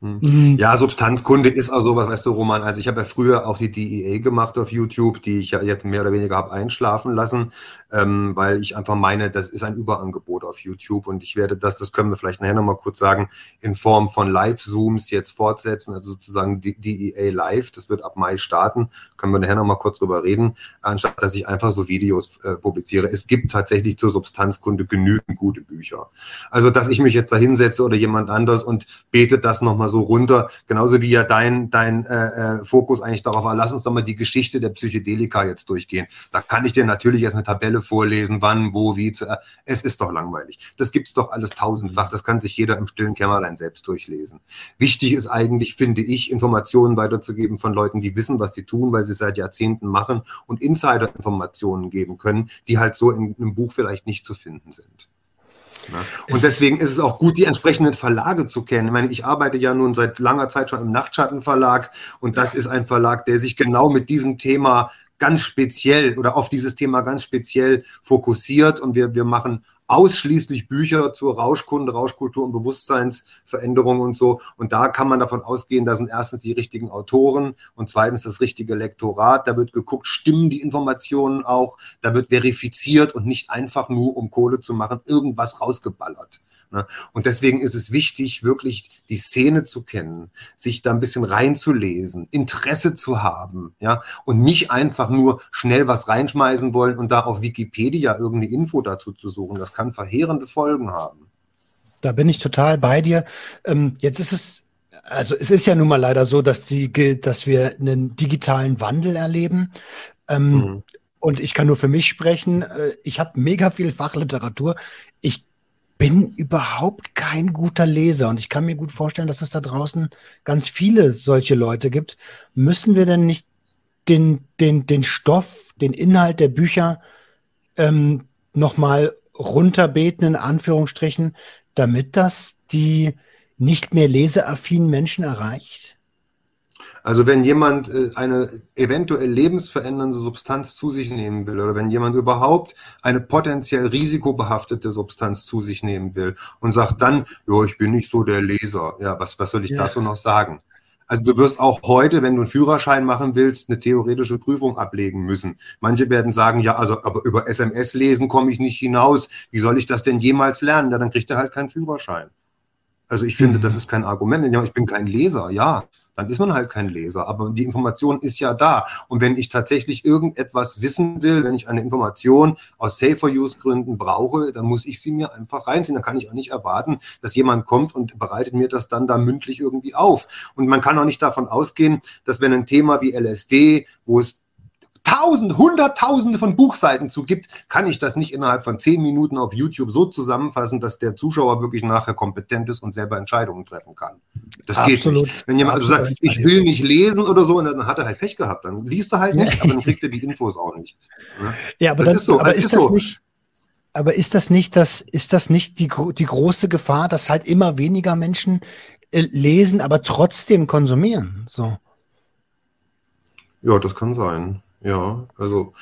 Hm. Ja, Substanzkunde ist auch sowas, weißt du, Roman. Also ich habe ja früher auch die DEA gemacht auf YouTube, die ich ja jetzt mehr oder weniger habe einschlafen lassen, ähm, weil ich einfach meine, das ist ein Überangebot auf YouTube und ich werde das, das können wir vielleicht nachher nochmal kurz sagen, in Form von Live-Zooms jetzt fortsetzen, also sozusagen DEA Live, das wird ab Mai starten, können wir nachher nochmal kurz drüber reden, anstatt dass ich einfach so Videos äh, publiziere. Es gibt tatsächlich zur Substanzkunde genügend gute Bücher. Also, dass ich mich jetzt da hinsetze oder jemand anders und betet das nochmal so runter, genauso wie ja dein, dein äh, äh, Fokus eigentlich darauf war, lass uns doch mal die Geschichte der Psychedelika jetzt durchgehen. Da kann ich dir natürlich jetzt eine Tabelle vorlesen, wann, wo, wie. Zu, es ist doch langweilig. Das gibt's doch alles tausendfach. Das kann sich jeder im stillen Kämmerlein selbst durchlesen. Wichtig ist eigentlich, finde ich, Informationen weiterzugeben von Leuten, die wissen, was sie tun, weil sie seit Jahrzehnten machen und Insider-Informationen geben können, die halt so in einem Buch vielleicht nicht zu finden sind. Und deswegen ist es auch gut, die entsprechenden Verlage zu kennen. Ich meine, ich arbeite ja nun seit langer Zeit schon im Nachtschattenverlag und das ist ein Verlag, der sich genau mit diesem Thema ganz speziell oder auf dieses Thema ganz speziell fokussiert und wir, wir machen ausschließlich Bücher zur Rauschkunde, Rauschkultur und Bewusstseinsveränderung und so. Und da kann man davon ausgehen, da sind erstens die richtigen Autoren und zweitens das richtige Lektorat. Da wird geguckt, stimmen die Informationen auch. Da wird verifiziert und nicht einfach nur, um Kohle zu machen, irgendwas rausgeballert. Ne? Und deswegen ist es wichtig, wirklich die Szene zu kennen, sich da ein bisschen reinzulesen, Interesse zu haben, ja, und nicht einfach nur schnell was reinschmeißen wollen und da auf Wikipedia irgendeine Info dazu zu suchen. Das kann verheerende Folgen haben. Da bin ich total bei dir. Ähm, jetzt ist es also es ist ja nun mal leider so, dass, die, dass wir einen digitalen Wandel erleben. Ähm, mhm. Und ich kann nur für mich sprechen. Äh, ich habe mega viel Fachliteratur. Ich bin überhaupt kein guter Leser und ich kann mir gut vorstellen, dass es da draußen ganz viele solche Leute gibt. Müssen wir denn nicht den, den, den Stoff, den Inhalt der Bücher ähm, nochmal runterbeten, in Anführungsstrichen, damit das die nicht mehr leseaffinen Menschen erreicht? Also wenn jemand äh, eine eventuell lebensverändernde Substanz zu sich nehmen will oder wenn jemand überhaupt eine potenziell risikobehaftete Substanz zu sich nehmen will und sagt dann, ja, ich bin nicht so der Leser, ja, was, was soll ich ja. dazu noch sagen? Also du wirst auch heute, wenn du einen Führerschein machen willst, eine theoretische Prüfung ablegen müssen. Manche werden sagen, ja, also aber über SMS lesen komme ich nicht hinaus. Wie soll ich das denn jemals lernen? Ja, dann kriegt er halt keinen Führerschein. Also ich finde, mhm. das ist kein Argument. Ich bin kein Leser, ja dann ist man halt kein Leser. Aber die Information ist ja da. Und wenn ich tatsächlich irgendetwas wissen will, wenn ich eine Information aus Safer-Use-Gründen brauche, dann muss ich sie mir einfach reinziehen. Dann kann ich auch nicht erwarten, dass jemand kommt und bereitet mir das dann da mündlich irgendwie auf. Und man kann auch nicht davon ausgehen, dass wenn ein Thema wie LSD, wo es tausend, hunderttausende von Buchseiten zu gibt, kann ich das nicht innerhalb von zehn Minuten auf YouTube so zusammenfassen, dass der Zuschauer wirklich nachher kompetent ist und selber Entscheidungen treffen kann. Das Absolut. geht nicht. Wenn jemand also sagt, ich will nicht lesen oder so, dann hat er halt Pech gehabt. Dann liest er halt nicht, aber dann kriegt er die Infos auch nicht. Ne? Ja, aber, das, das ist so. Aber ist, ist das so. nicht aber ist das nicht das, ist das nicht die, die große Gefahr, dass halt immer weniger Menschen äh, lesen, aber trotzdem konsumieren? So. Ja, das kann sein. Ja, also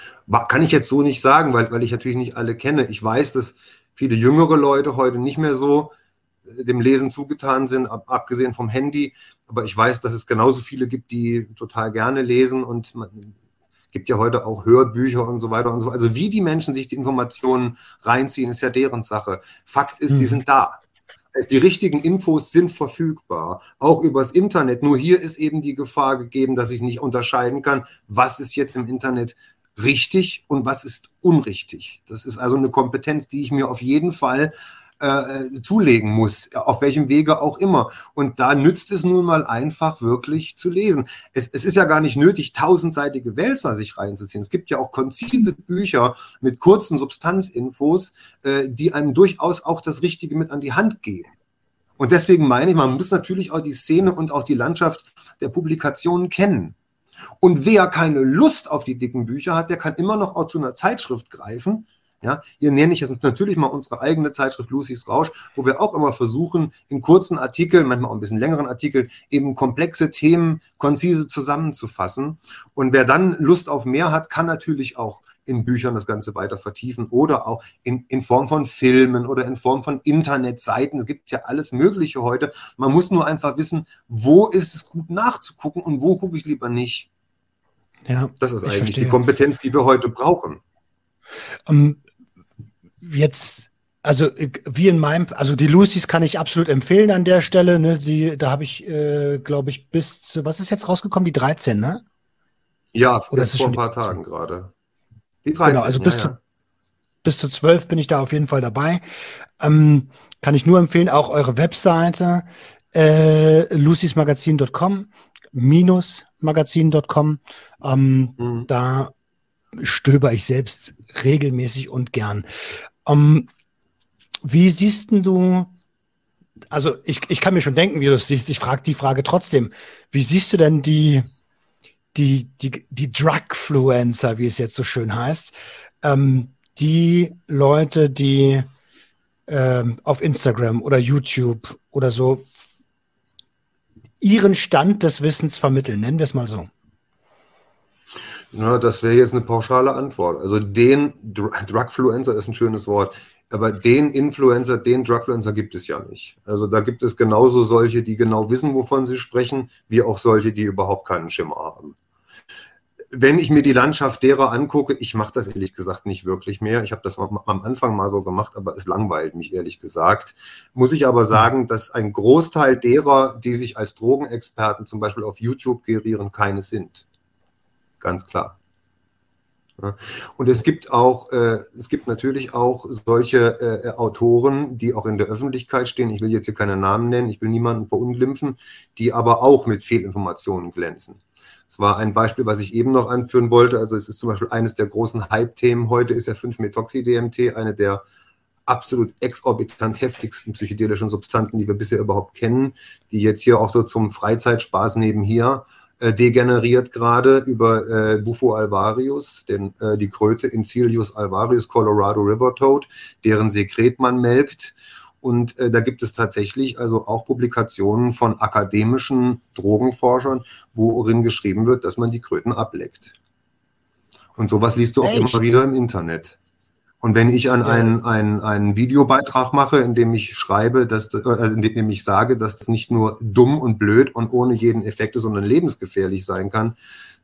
kann ich jetzt so nicht sagen, weil, weil ich natürlich nicht alle kenne. Ich weiß, dass viele jüngere Leute heute nicht mehr so äh, dem Lesen zugetan sind, ab, abgesehen vom Handy. Aber ich weiß, dass es genauso viele gibt, die total gerne lesen und man gibt ja heute auch Hörbücher und so weiter und so. Also wie die Menschen sich die Informationen reinziehen, ist ja deren Sache. Fakt ist, hm. sie sind da. Die richtigen Infos sind verfügbar, auch übers Internet. Nur hier ist eben die Gefahr gegeben, dass ich nicht unterscheiden kann, was ist jetzt im Internet richtig und was ist unrichtig. Das ist also eine Kompetenz, die ich mir auf jeden Fall äh, zulegen muss, auf welchem Wege auch immer. Und da nützt es nun mal einfach wirklich zu lesen. Es, es ist ja gar nicht nötig, tausendseitige Wälzer sich reinzuziehen. Es gibt ja auch konzise Bücher mit kurzen Substanzinfos, äh, die einem durchaus auch das Richtige mit an die Hand geben. Und deswegen meine ich, man muss natürlich auch die Szene und auch die Landschaft der Publikationen kennen. Und wer keine Lust auf die dicken Bücher hat, der kann immer noch auch zu einer Zeitschrift greifen, ja, hier nenne ich jetzt natürlich mal unsere eigene Zeitschrift Lucy's Rausch, wo wir auch immer versuchen, in kurzen Artikeln, manchmal auch ein bisschen längeren Artikeln, eben komplexe Themen konzise zusammenzufassen. Und wer dann Lust auf mehr hat, kann natürlich auch in Büchern das Ganze weiter vertiefen oder auch in, in Form von Filmen oder in Form von Internetseiten. Es gibt ja alles Mögliche heute. Man muss nur einfach wissen, wo ist es gut nachzugucken und wo gucke ich lieber nicht. Ja, das ist eigentlich verstehe. die Kompetenz, die wir heute brauchen. Um, ähm, jetzt, also wie in meinem, also die Lucy's kann ich absolut empfehlen an der Stelle. Ne? Die, da habe ich, äh, glaube ich, bis zu, was ist jetzt rausgekommen? Die 13, ne? Ja, Oder ist vor ein paar Tagen gerade. Die 13, genau, also bis, ja, zu, bis zu 12 bin ich da auf jeden Fall dabei. Ähm, kann ich nur empfehlen, auch eure Webseite äh, lucysmagazin.com minus magazin.com. Ähm, mhm. Da stöber ich selbst regelmäßig und gern. Um, ähm, wie siehst du, also ich, ich kann mir schon denken, wie du es siehst, ich frage die Frage trotzdem, wie siehst du denn die, die, die, die Drugfluencer, wie es jetzt so schön heißt, ähm, die Leute, die ähm, auf Instagram oder YouTube oder so ihren Stand des Wissens vermitteln, nennen wir es mal so. Na, das wäre jetzt eine pauschale Antwort. Also den Drugfluencer ist ein schönes Wort, aber den Influencer, den Drugfluencer gibt es ja nicht. Also da gibt es genauso solche, die genau wissen, wovon sie sprechen, wie auch solche, die überhaupt keinen Schimmer haben. Wenn ich mir die Landschaft derer angucke, ich mache das ehrlich gesagt nicht wirklich mehr. Ich habe das am Anfang mal so gemacht, aber es langweilt mich ehrlich gesagt. Muss ich aber sagen, dass ein Großteil derer, die sich als Drogenexperten zum Beispiel auf YouTube gerieren, keine sind ganz klar. Und es gibt auch, äh, es gibt natürlich auch solche äh, Autoren, die auch in der Öffentlichkeit stehen. Ich will jetzt hier keine Namen nennen, ich will niemanden verunglimpfen, die aber auch mit Fehlinformationen glänzen. Es war ein Beispiel, was ich eben noch anführen wollte. Also es ist zum Beispiel eines der großen Hype-Themen heute ist ja 5-Methoxy-DMT, eine der absolut exorbitant heftigsten psychedelischen Substanzen, die wir bisher überhaupt kennen, die jetzt hier auch so zum Freizeitspaß nebenher äh, degeneriert gerade über äh, Bufo alvarius, den, äh, die Kröte Incilius alvarius, Colorado River Toad, deren Sekret man melkt. Und äh, da gibt es tatsächlich also auch Publikationen von akademischen Drogenforschern, worin geschrieben wird, dass man die Kröten ableckt. Und sowas liest du auch Echt? immer wieder im Internet. Und wenn ich an einen, einen, einen Videobeitrag mache, in dem ich schreibe, dass, äh, in dem ich sage, dass das nicht nur dumm und blöd und ohne jeden Effekt ist, sondern lebensgefährlich sein kann,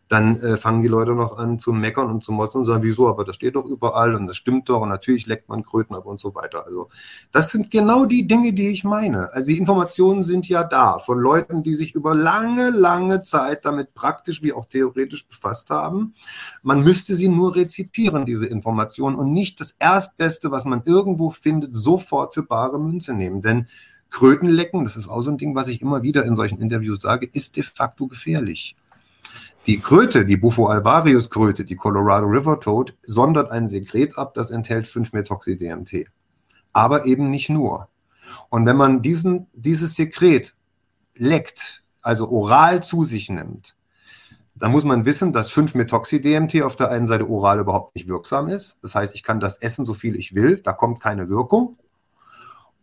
dann äh, fangen die Leute noch an zu meckern und zu motzen und sagen, wieso, aber das steht doch überall und das stimmt doch und natürlich leckt man Kröten ab und so weiter. Also das sind genau die Dinge, die ich meine. Also die Informationen sind ja da von Leuten, die sich über lange, lange Zeit damit praktisch wie auch theoretisch befasst haben. Man müsste sie nur rezipieren, diese Informationen und nicht das Erstbeste, was man irgendwo findet, sofort für bare Münze nehmen. Denn Krötenlecken, das ist auch so ein Ding, was ich immer wieder in solchen Interviews sage, ist de facto gefährlich. Die Kröte, die Bufo alvarius Kröte, die Colorado River Toad, sondert ein Sekret ab, das enthält 5-Methoxy-DMT. Aber eben nicht nur. Und wenn man diesen, dieses Sekret leckt, also oral zu sich nimmt, dann muss man wissen, dass 5-Methoxy-DMT auf der einen Seite oral überhaupt nicht wirksam ist. Das heißt, ich kann das essen, so viel ich will, da kommt keine Wirkung.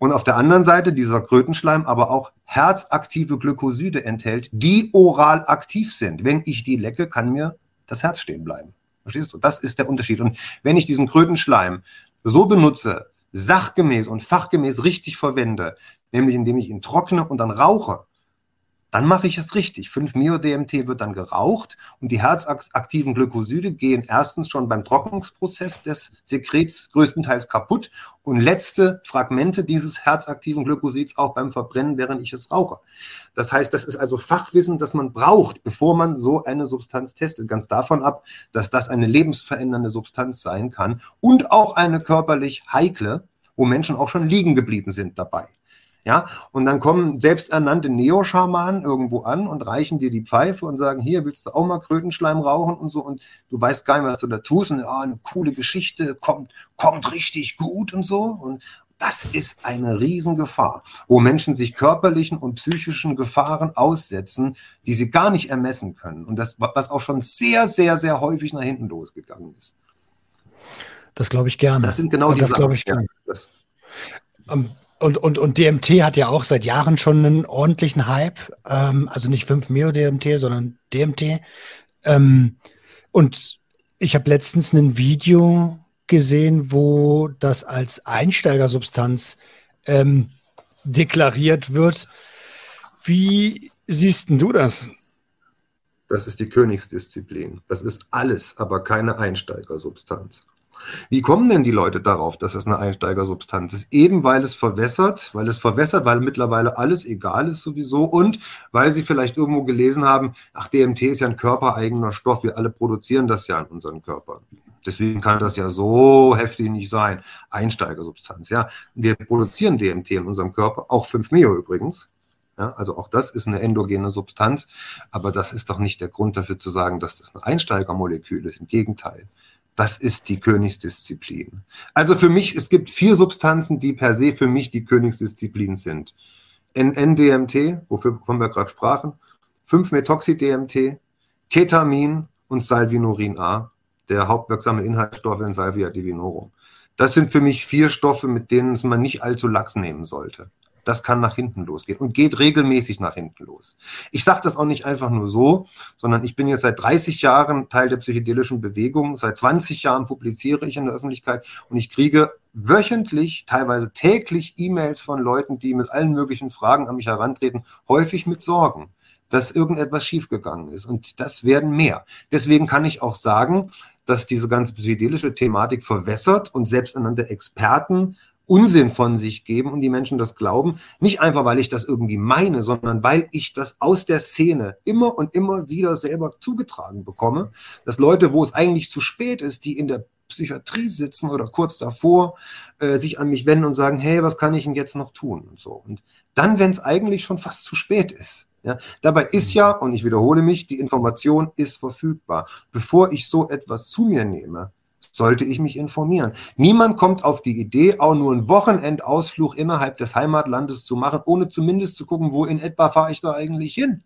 Und auf der anderen Seite dieser Krötenschleim aber auch herzaktive Glykoside enthält, die oral aktiv sind. Wenn ich die lecke, kann mir das Herz stehen bleiben. Verstehst du? Das ist der Unterschied. Und wenn ich diesen Krötenschleim so benutze, sachgemäß und fachgemäß richtig verwende, nämlich indem ich ihn trockne und dann rauche, dann mache ich es richtig. 5-Mio-DMT wird dann geraucht und die herzaktiven Glykoside gehen erstens schon beim Trocknungsprozess des Sekrets größtenteils kaputt und letzte Fragmente dieses herzaktiven Glykosids auch beim Verbrennen, während ich es rauche. Das heißt, das ist also Fachwissen, das man braucht, bevor man so eine Substanz testet. Ganz davon ab, dass das eine lebensverändernde Substanz sein kann und auch eine körperlich heikle, wo Menschen auch schon liegen geblieben sind dabei. Ja, und dann kommen selbsternannte Neoschamanen irgendwo an und reichen dir die Pfeife und sagen, hier willst du auch mal Krötenschleim rauchen und so und du weißt gar nicht, was du da tust und ja, eine coole Geschichte, kommt, kommt richtig gut und so und das ist eine Riesengefahr, wo Menschen sich körperlichen und psychischen Gefahren aussetzen, die sie gar nicht ermessen können und das, was auch schon sehr, sehr, sehr häufig nach hinten losgegangen ist. Das glaube ich gerne. Das sind genau die das glaube ich gerne. Ja, und, und, und DMT hat ja auch seit Jahren schon einen ordentlichen Hype. Ähm, also nicht 5-Meo-DMT, sondern DMT. Ähm, und ich habe letztens ein Video gesehen, wo das als Einsteigersubstanz ähm, deklariert wird. Wie siehst du das? Das ist die Königsdisziplin. Das ist alles, aber keine Einsteigersubstanz. Wie kommen denn die Leute darauf, dass es eine Einsteigersubstanz ist? Eben weil es verwässert, weil es verwässert, weil mittlerweile alles egal ist sowieso und weil sie vielleicht irgendwo gelesen haben, ach, DMT ist ja ein körpereigener Stoff, wir alle produzieren das ja in unseren Körpern. Deswegen kann das ja so heftig nicht sein. Einsteigersubstanz, ja. Wir produzieren DMT in unserem Körper, auch 5-Meo übrigens. Ja, also auch das ist eine endogene Substanz, aber das ist doch nicht der Grund dafür zu sagen, dass das ein Einsteigermolekül ist. Im Gegenteil. Das ist die Königsdisziplin. Also für mich, es gibt vier Substanzen, die per se für mich die Königsdisziplin sind. NN-DMT, wovon wir gerade sprachen, 5-Methoxy-DMT, Ketamin und Salvinorin A, der hauptwirksame Inhaltsstoff in Salvia divinorum. Das sind für mich vier Stoffe, mit denen man nicht allzu lax nehmen sollte. Das kann nach hinten losgehen und geht regelmäßig nach hinten los. Ich sage das auch nicht einfach nur so, sondern ich bin jetzt seit 30 Jahren Teil der psychedelischen Bewegung. Seit 20 Jahren publiziere ich in der Öffentlichkeit und ich kriege wöchentlich, teilweise täglich E-Mails von Leuten, die mit allen möglichen Fragen an mich herantreten, häufig mit Sorgen dass irgendetwas schiefgegangen ist. Und das werden mehr. Deswegen kann ich auch sagen, dass diese ganze psychedelische Thematik verwässert und selbsternannte Experten Unsinn von sich geben und die Menschen das glauben. Nicht einfach, weil ich das irgendwie meine, sondern weil ich das aus der Szene immer und immer wieder selber zugetragen bekomme, dass Leute, wo es eigentlich zu spät ist, die in der Psychiatrie sitzen oder kurz davor, äh, sich an mich wenden und sagen, hey, was kann ich denn jetzt noch tun? Und so. Und dann, wenn es eigentlich schon fast zu spät ist. Ja, dabei ist ja, und ich wiederhole mich, die Information ist verfügbar. Bevor ich so etwas zu mir nehme, sollte ich mich informieren. Niemand kommt auf die Idee, auch nur einen Wochenendausflug innerhalb des Heimatlandes zu machen, ohne zumindest zu gucken, wo in etwa fahre ich da eigentlich hin.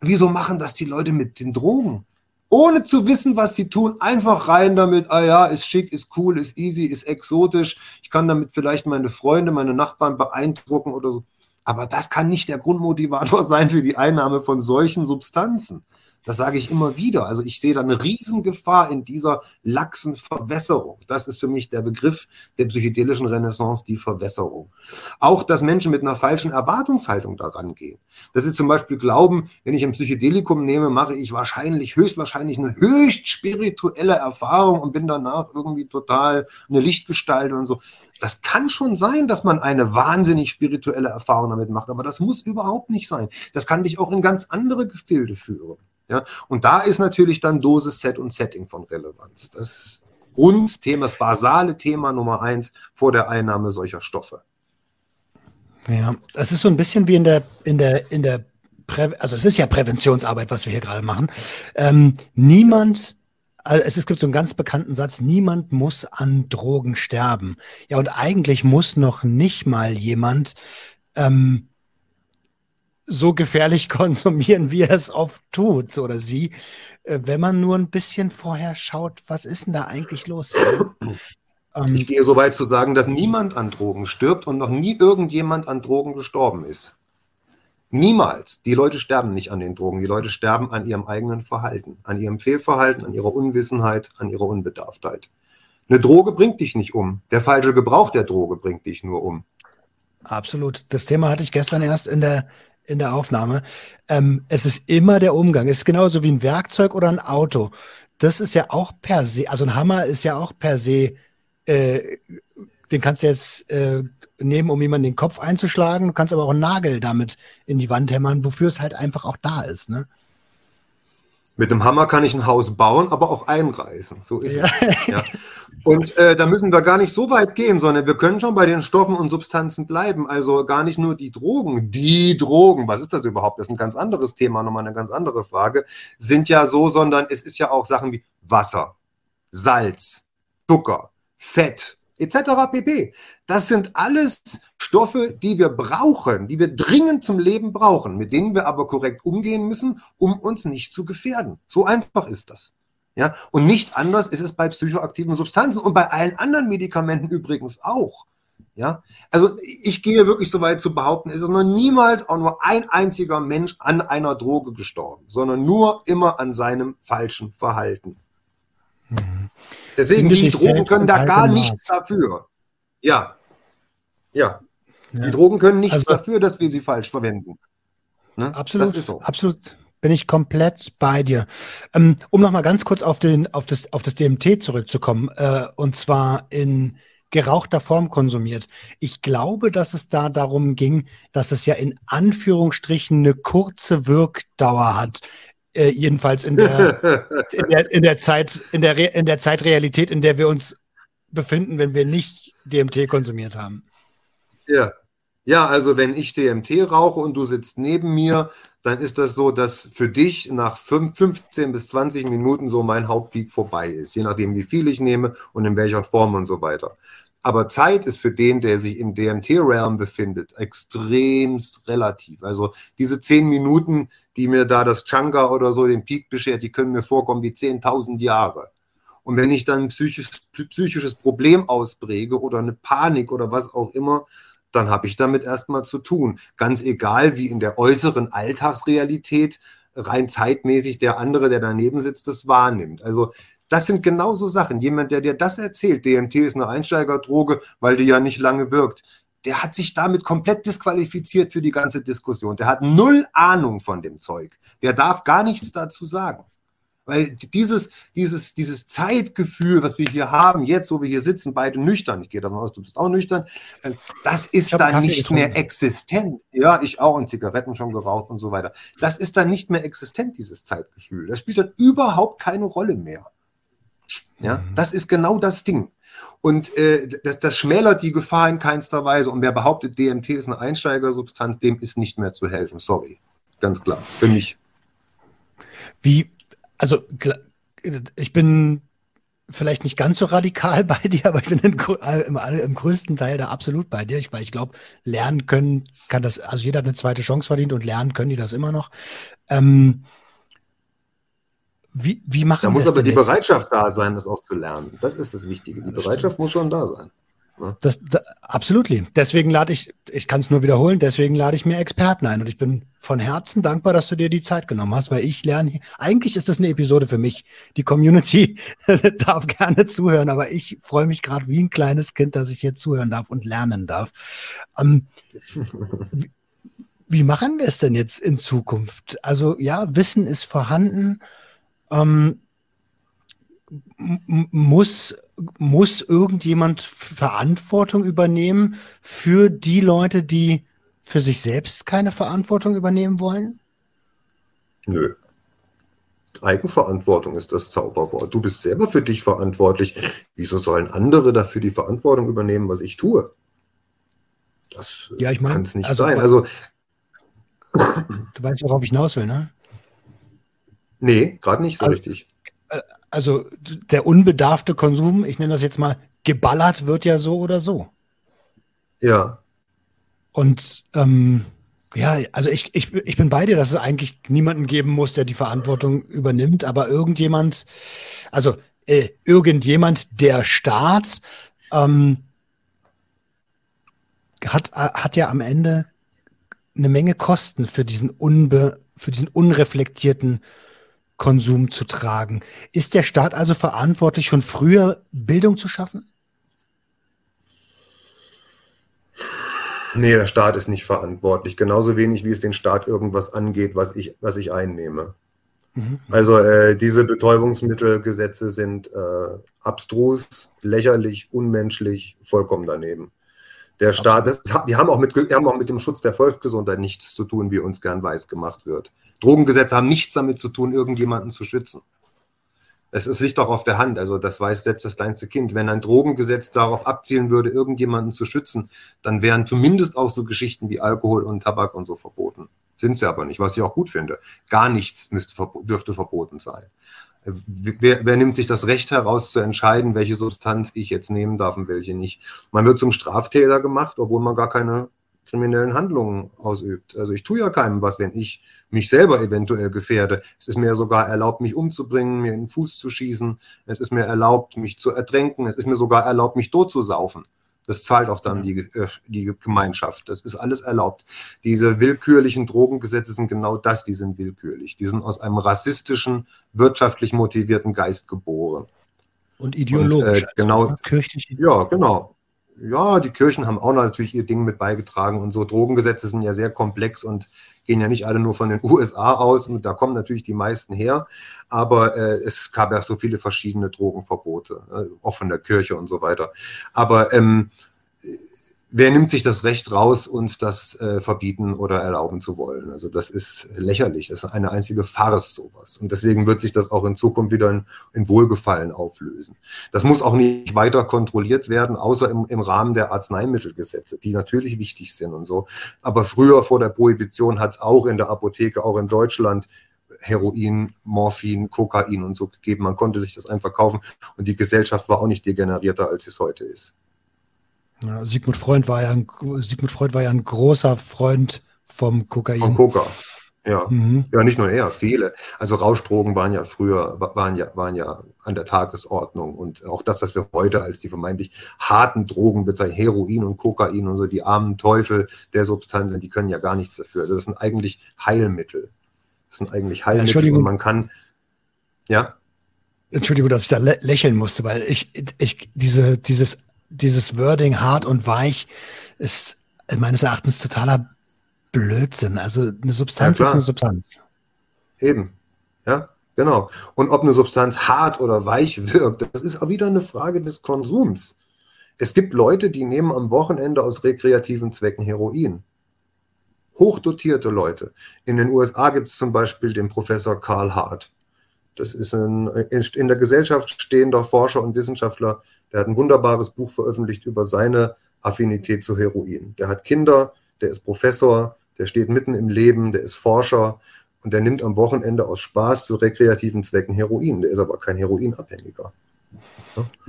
Wieso machen das die Leute mit den Drogen? Ohne zu wissen, was sie tun, einfach rein damit, ah ja, ist schick, ist cool, ist easy, ist exotisch. Ich kann damit vielleicht meine Freunde, meine Nachbarn beeindrucken oder so. Aber das kann nicht der Grundmotivator <laughs> sein für die Einnahme von solchen Substanzen. Das sage ich immer wieder. Also ich sehe da eine Riesengefahr in dieser laxen Verwässerung. Das ist für mich der Begriff der psychedelischen Renaissance, die Verwässerung. Auch, dass Menschen mit einer falschen Erwartungshaltung daran gehen. Dass sie zum Beispiel glauben, wenn ich ein Psychedelikum nehme, mache ich wahrscheinlich, höchstwahrscheinlich eine höchst spirituelle Erfahrung und bin danach irgendwie total eine Lichtgestalt und so. Das kann schon sein, dass man eine wahnsinnig spirituelle Erfahrung damit macht, aber das muss überhaupt nicht sein. Das kann dich auch in ganz andere Gefilde führen. Ja? Und da ist natürlich dann Dosis, Set und Setting von Relevanz. Das Grundthema, das basale Thema Nummer eins vor der Einnahme solcher Stoffe. Ja, es ist so ein bisschen wie in der, in der, in der also es ist ja Präventionsarbeit, was wir hier gerade machen. Ähm, niemand, also es, es gibt so einen ganz bekannten Satz, niemand muss an Drogen sterben. Ja, und eigentlich muss noch nicht mal jemand ähm, so gefährlich <laughs> konsumieren, wie er es oft tut, oder sie, äh, wenn man nur ein bisschen vorher schaut, was ist denn da eigentlich los? <clears throat> Ähm, ich gehe so weit zu sagen, dass niemand an Drogen stirbt und noch nie irgendjemand an Drogen gestorben ist. Niemals. Die Leute sterben nicht an den Drogen. Die Leute sterben an ihrem eigenen Verhalten, an ihrem Fehlverhalten, an ihrer Unwissenheit, an ihrer Unbedarftheit. Eine Droge bringt dich nicht um. Der falsche Gebrauch der Droge bringt dich nur um. Absolut. Das Thema hatte ich gestern erst in der, in der Aufnahme. Ähm, es ist immer der Umgang. Es ist genauso wie ein Werkzeug oder ein Auto. Das ist ja auch per se, also ein Hammer ist ja auch per se äh, den kannst du jetzt äh, nehmen, um jemanden den Kopf einzuschlagen. Du kannst aber auch einen Nagel damit in die Wand hämmern, wofür es halt einfach auch da ist. Ne? Mit einem Hammer kann ich ein Haus bauen, aber auch einreißen. So ist ja. es. Ja. Und äh, da müssen wir gar nicht so weit gehen, sondern wir können schon bei den Stoffen und Substanzen bleiben. Also gar nicht nur die Drogen. Die Drogen, was ist das überhaupt? Das ist ein ganz anderes Thema, nochmal eine ganz andere Frage. Sind ja so, sondern es ist ja auch Sachen wie Wasser, Salz, Zucker, Fett, etc. pp. Das sind alles Stoffe, die wir brauchen, die wir dringend zum Leben brauchen, mit denen wir aber korrekt umgehen müssen, um uns nicht zu gefährden. So einfach ist das. Ja, und nicht anders ist es bei psychoaktiven Substanzen und bei allen anderen Medikamenten übrigens auch. Ja, also ich gehe wirklich so weit zu behaupten, es ist noch niemals auch nur ein einziger Mensch an einer Droge gestorben, sondern nur immer an seinem falschen Verhalten. Mhm. Deswegen, die Drogen können da gar nichts dafür. Ja. ja. Ja. Die Drogen können nichts also, dafür, dass wir sie falsch verwenden. Ne? Absolut. So. Absolut. Bin ich komplett bei dir. Ähm, um nochmal ganz kurz auf, den, auf, das, auf das DMT zurückzukommen, äh, und zwar in gerauchter Form konsumiert. Ich glaube, dass es da darum ging, dass es ja in Anführungsstrichen eine kurze Wirkdauer hat. Äh, jedenfalls in der, <laughs> in der, in der Zeit, in der, in der Zeitrealität, in der wir uns befinden, wenn wir nicht DMT konsumiert haben. Ja. Ja, also wenn ich DMT rauche und du sitzt neben mir, dann ist das so, dass für dich nach 15 bis 20 Minuten so mein Hauptpeak vorbei ist, je nachdem, wie viel ich nehme und in welcher Form und so weiter. Aber Zeit ist für den, der sich im DMT-Realm befindet, extremst relativ. Also diese zehn Minuten, die mir da das Changa oder so den Peak beschert, die können mir vorkommen wie 10.000 Jahre. Und wenn ich dann ein psychisches, psychisches Problem auspräge oder eine Panik oder was auch immer, dann habe ich damit erstmal zu tun. Ganz egal, wie in der äußeren Alltagsrealität rein zeitmäßig der andere, der daneben sitzt, das wahrnimmt. Also das sind genauso Sachen. Jemand, der dir das erzählt, DMT ist eine Einsteigerdroge, weil die ja nicht lange wirkt, der hat sich damit komplett disqualifiziert für die ganze Diskussion. Der hat null Ahnung von dem Zeug. Der darf gar nichts dazu sagen. Weil dieses, dieses, dieses Zeitgefühl, was wir hier haben, jetzt, wo wir hier sitzen, beide nüchtern, ich gehe davon aus, du bist auch nüchtern, äh, das ist dann nicht getrunken. mehr existent. Ja, ich auch und Zigaretten schon geraucht und so weiter. Das ist dann nicht mehr existent, dieses Zeitgefühl. Das spielt dann überhaupt keine Rolle mehr. Ja, mhm. das ist genau das Ding. Und äh, das, das schmälert die Gefahr in keinster Weise. Und wer behauptet, DMT ist eine Einsteigersubstanz, dem ist nicht mehr zu helfen. Sorry. Ganz klar. Für mich. Wie, also ich bin vielleicht nicht ganz so radikal <laughs> bei dir, aber ich bin in, im, im, größten Teil da absolut bei dir. Ich, weil ich glaube, lernen können kann das, also jeder hat eine zweite Chance verdient und lernen können die das immer noch. Ähm, wie, wie machen Da muss aber die jetzt? Bereitschaft da sein, das auch zu lernen. Das ist das Wichtige. Die Bereitschaft muss schon da sein. Ne? Das, da, absolut. Deswegen lade ich, ich kann es nur wiederholen, deswegen lade ich mir Experten ein. Und ich bin von Herzen dankbar, dass du dir die Zeit genommen hast, weil ich lerne, eigentlich ist das eine Episode für mich. Die Community <laughs> darf gerne zuhören, aber ich freue mich gerade wie ein kleines Kind, dass ich hier zuhören darf und lernen darf. Ähm, wie, <laughs> wie machen wir es denn jetzt in Zukunft? Also ja, Wissen ist vorhanden ähm, muss, muss irgendjemand Verantwortung übernehmen für die Leute, die für sich selbst keine Verantwortung übernehmen wollen? Nö. Eigenverantwortung ist das Zauberwort. Du bist selber für dich verantwortlich. Wieso sollen andere dafür die Verantwortung übernehmen, was ich tue? Das ja, ich mein, kann es nicht also, sein. Also Du weißt, worauf ich hinaus will, ne? Nee, gerade nicht so also, richtig. Äh, also der unbedarfte Konsum, ich nenne das jetzt mal, geballert wird ja so oder so. Ja. Und ähm, ja, also ich, ich, ich bin bei dir, dass es eigentlich niemanden geben muss, der die Verantwortung übernimmt, aber irgendjemand, also äh, irgendjemand, der Staat, ähm, hat, hat ja am Ende eine Menge Kosten für diesen, unbe, für diesen unreflektierten Konsum zu tragen. Ist der Staat also verantwortlich, schon früher Bildung zu schaffen? Nee, der Staat ist nicht verantwortlich. Genauso wenig, wie es den Staat irgendwas angeht, was ich, was ich einnehme. Mhm. Also äh, diese Betäubungsmittelgesetze sind äh, abstrus, lächerlich, unmenschlich, vollkommen daneben. Der Staat, das, die haben auch, mit, die haben auch mit dem Schutz der Volksgesundheit nichts zu tun, wie uns gern weiß gemacht wird. Drogengesetze haben nichts damit zu tun, irgendjemanden zu schützen. Es, es liegt doch auf der Hand, also das weiß selbst das kleinste Kind. Wenn ein Drogengesetz darauf abzielen würde, irgendjemanden zu schützen, dann wären zumindest auch so Geschichten wie Alkohol und Tabak und so verboten. Sind sie aber nicht, was ich auch gut finde. Gar nichts müsste, dürfte verboten sein. Wer, wer, nimmt sich das Recht heraus zu entscheiden, welche Substanz ich jetzt nehmen darf und welche nicht? Man wird zum Straftäter gemacht, obwohl man gar keine kriminellen Handlungen ausübt. Also ich tue ja keinem was, wenn ich mich selber eventuell gefährde. Es ist mir sogar erlaubt, mich umzubringen, mir in den Fuß zu schießen. Es ist mir erlaubt, mich zu ertränken. Es ist mir sogar erlaubt, mich tot zu saufen. Das zahlt auch dann die, äh, die Gemeinschaft. Das ist alles erlaubt. Diese willkürlichen Drogengesetze sind genau das, die sind willkürlich. Die sind aus einem rassistischen, wirtschaftlich motivierten Geist geboren. Und ideologisch. Und, äh, genau. Also kirchlich. Ja, genau. Ja, die Kirchen haben auch natürlich ihr Ding mit beigetragen und so. Drogengesetze sind ja sehr komplex und gehen ja nicht alle nur von den <laughs> USA aus und da kommen natürlich die meisten her, aber äh, es gab ja so viele verschiedene Drogenverbote, äh, auch von der Kirche und so weiter. Aber ähm, wer nimmt sich das Recht raus, uns das äh, verbieten oder erlauben zu wollen? Also das ist lächerlich, das ist eine einzige Farce sowas. Und deswegen wird sich das auch in Zukunft wieder in, in Wohlgefallen auflösen. Das muss auch nicht weiter kontrolliert werden, außer im, im Rahmen der Arzneimittelgesetze, die natürlich wichtig sind und so. Aber früher vor der Prohibition hat es auch in der Apotheke, auch in Deutschland, Heroin, Morphin, Kokain und so gegeben. Man konnte sich das einfach kaufen und die Gesellschaft war auch nicht degenerierter, als es heute ist. Ja, Sigmund Freud war ja ein, Sigmund Freud war ja ein großer Freund vom Kokain. Vom Coca. Ja. Mhm. ja, nicht nur er, viele. Also Rauschdrogen waren ja früher, waren ja, waren ja an der Tagesordnung. Und auch das, was wir heute als die vermeintlich harten Drogen bezeichnen, Heroin und Kokain und so, die armen Teufel der Substanzen, die können ja gar nichts dafür. Also das sind eigentlich Heilmittel. Das sind eigentlich Heilmittel. Ja. Und man kann, ja. Entschuldigung, dass ich da lä lächeln musste, weil ich, ich diese, dieses dieses Wording hart und weich ist meines Erachtens totaler Blödsinn. Also eine Substanz ja, ist eine Substanz. Eben. Ja, genau. Und ob eine Substanz hart oder weich wirkt, das ist auch wieder eine Frage des Konsums. Es gibt Leute, die nehmen am Wochenende aus rekreativen Zwecken Heroin. Hochdotierte Leute. In den USA gibt es zum Beispiel den Professor Karl Hart. Das ist ein in der Gesellschaft stehender Forscher und Wissenschaftler, der hat ein wunderbares Buch veröffentlicht über seine Affinität zu Heroin. Der hat Kinder, der ist Professor, der steht mitten im Leben, der ist Forscher und der nimmt am Wochenende aus Spaß zu rekreativen Zwecken Heroin. Der ist aber kein Heroinabhängiger.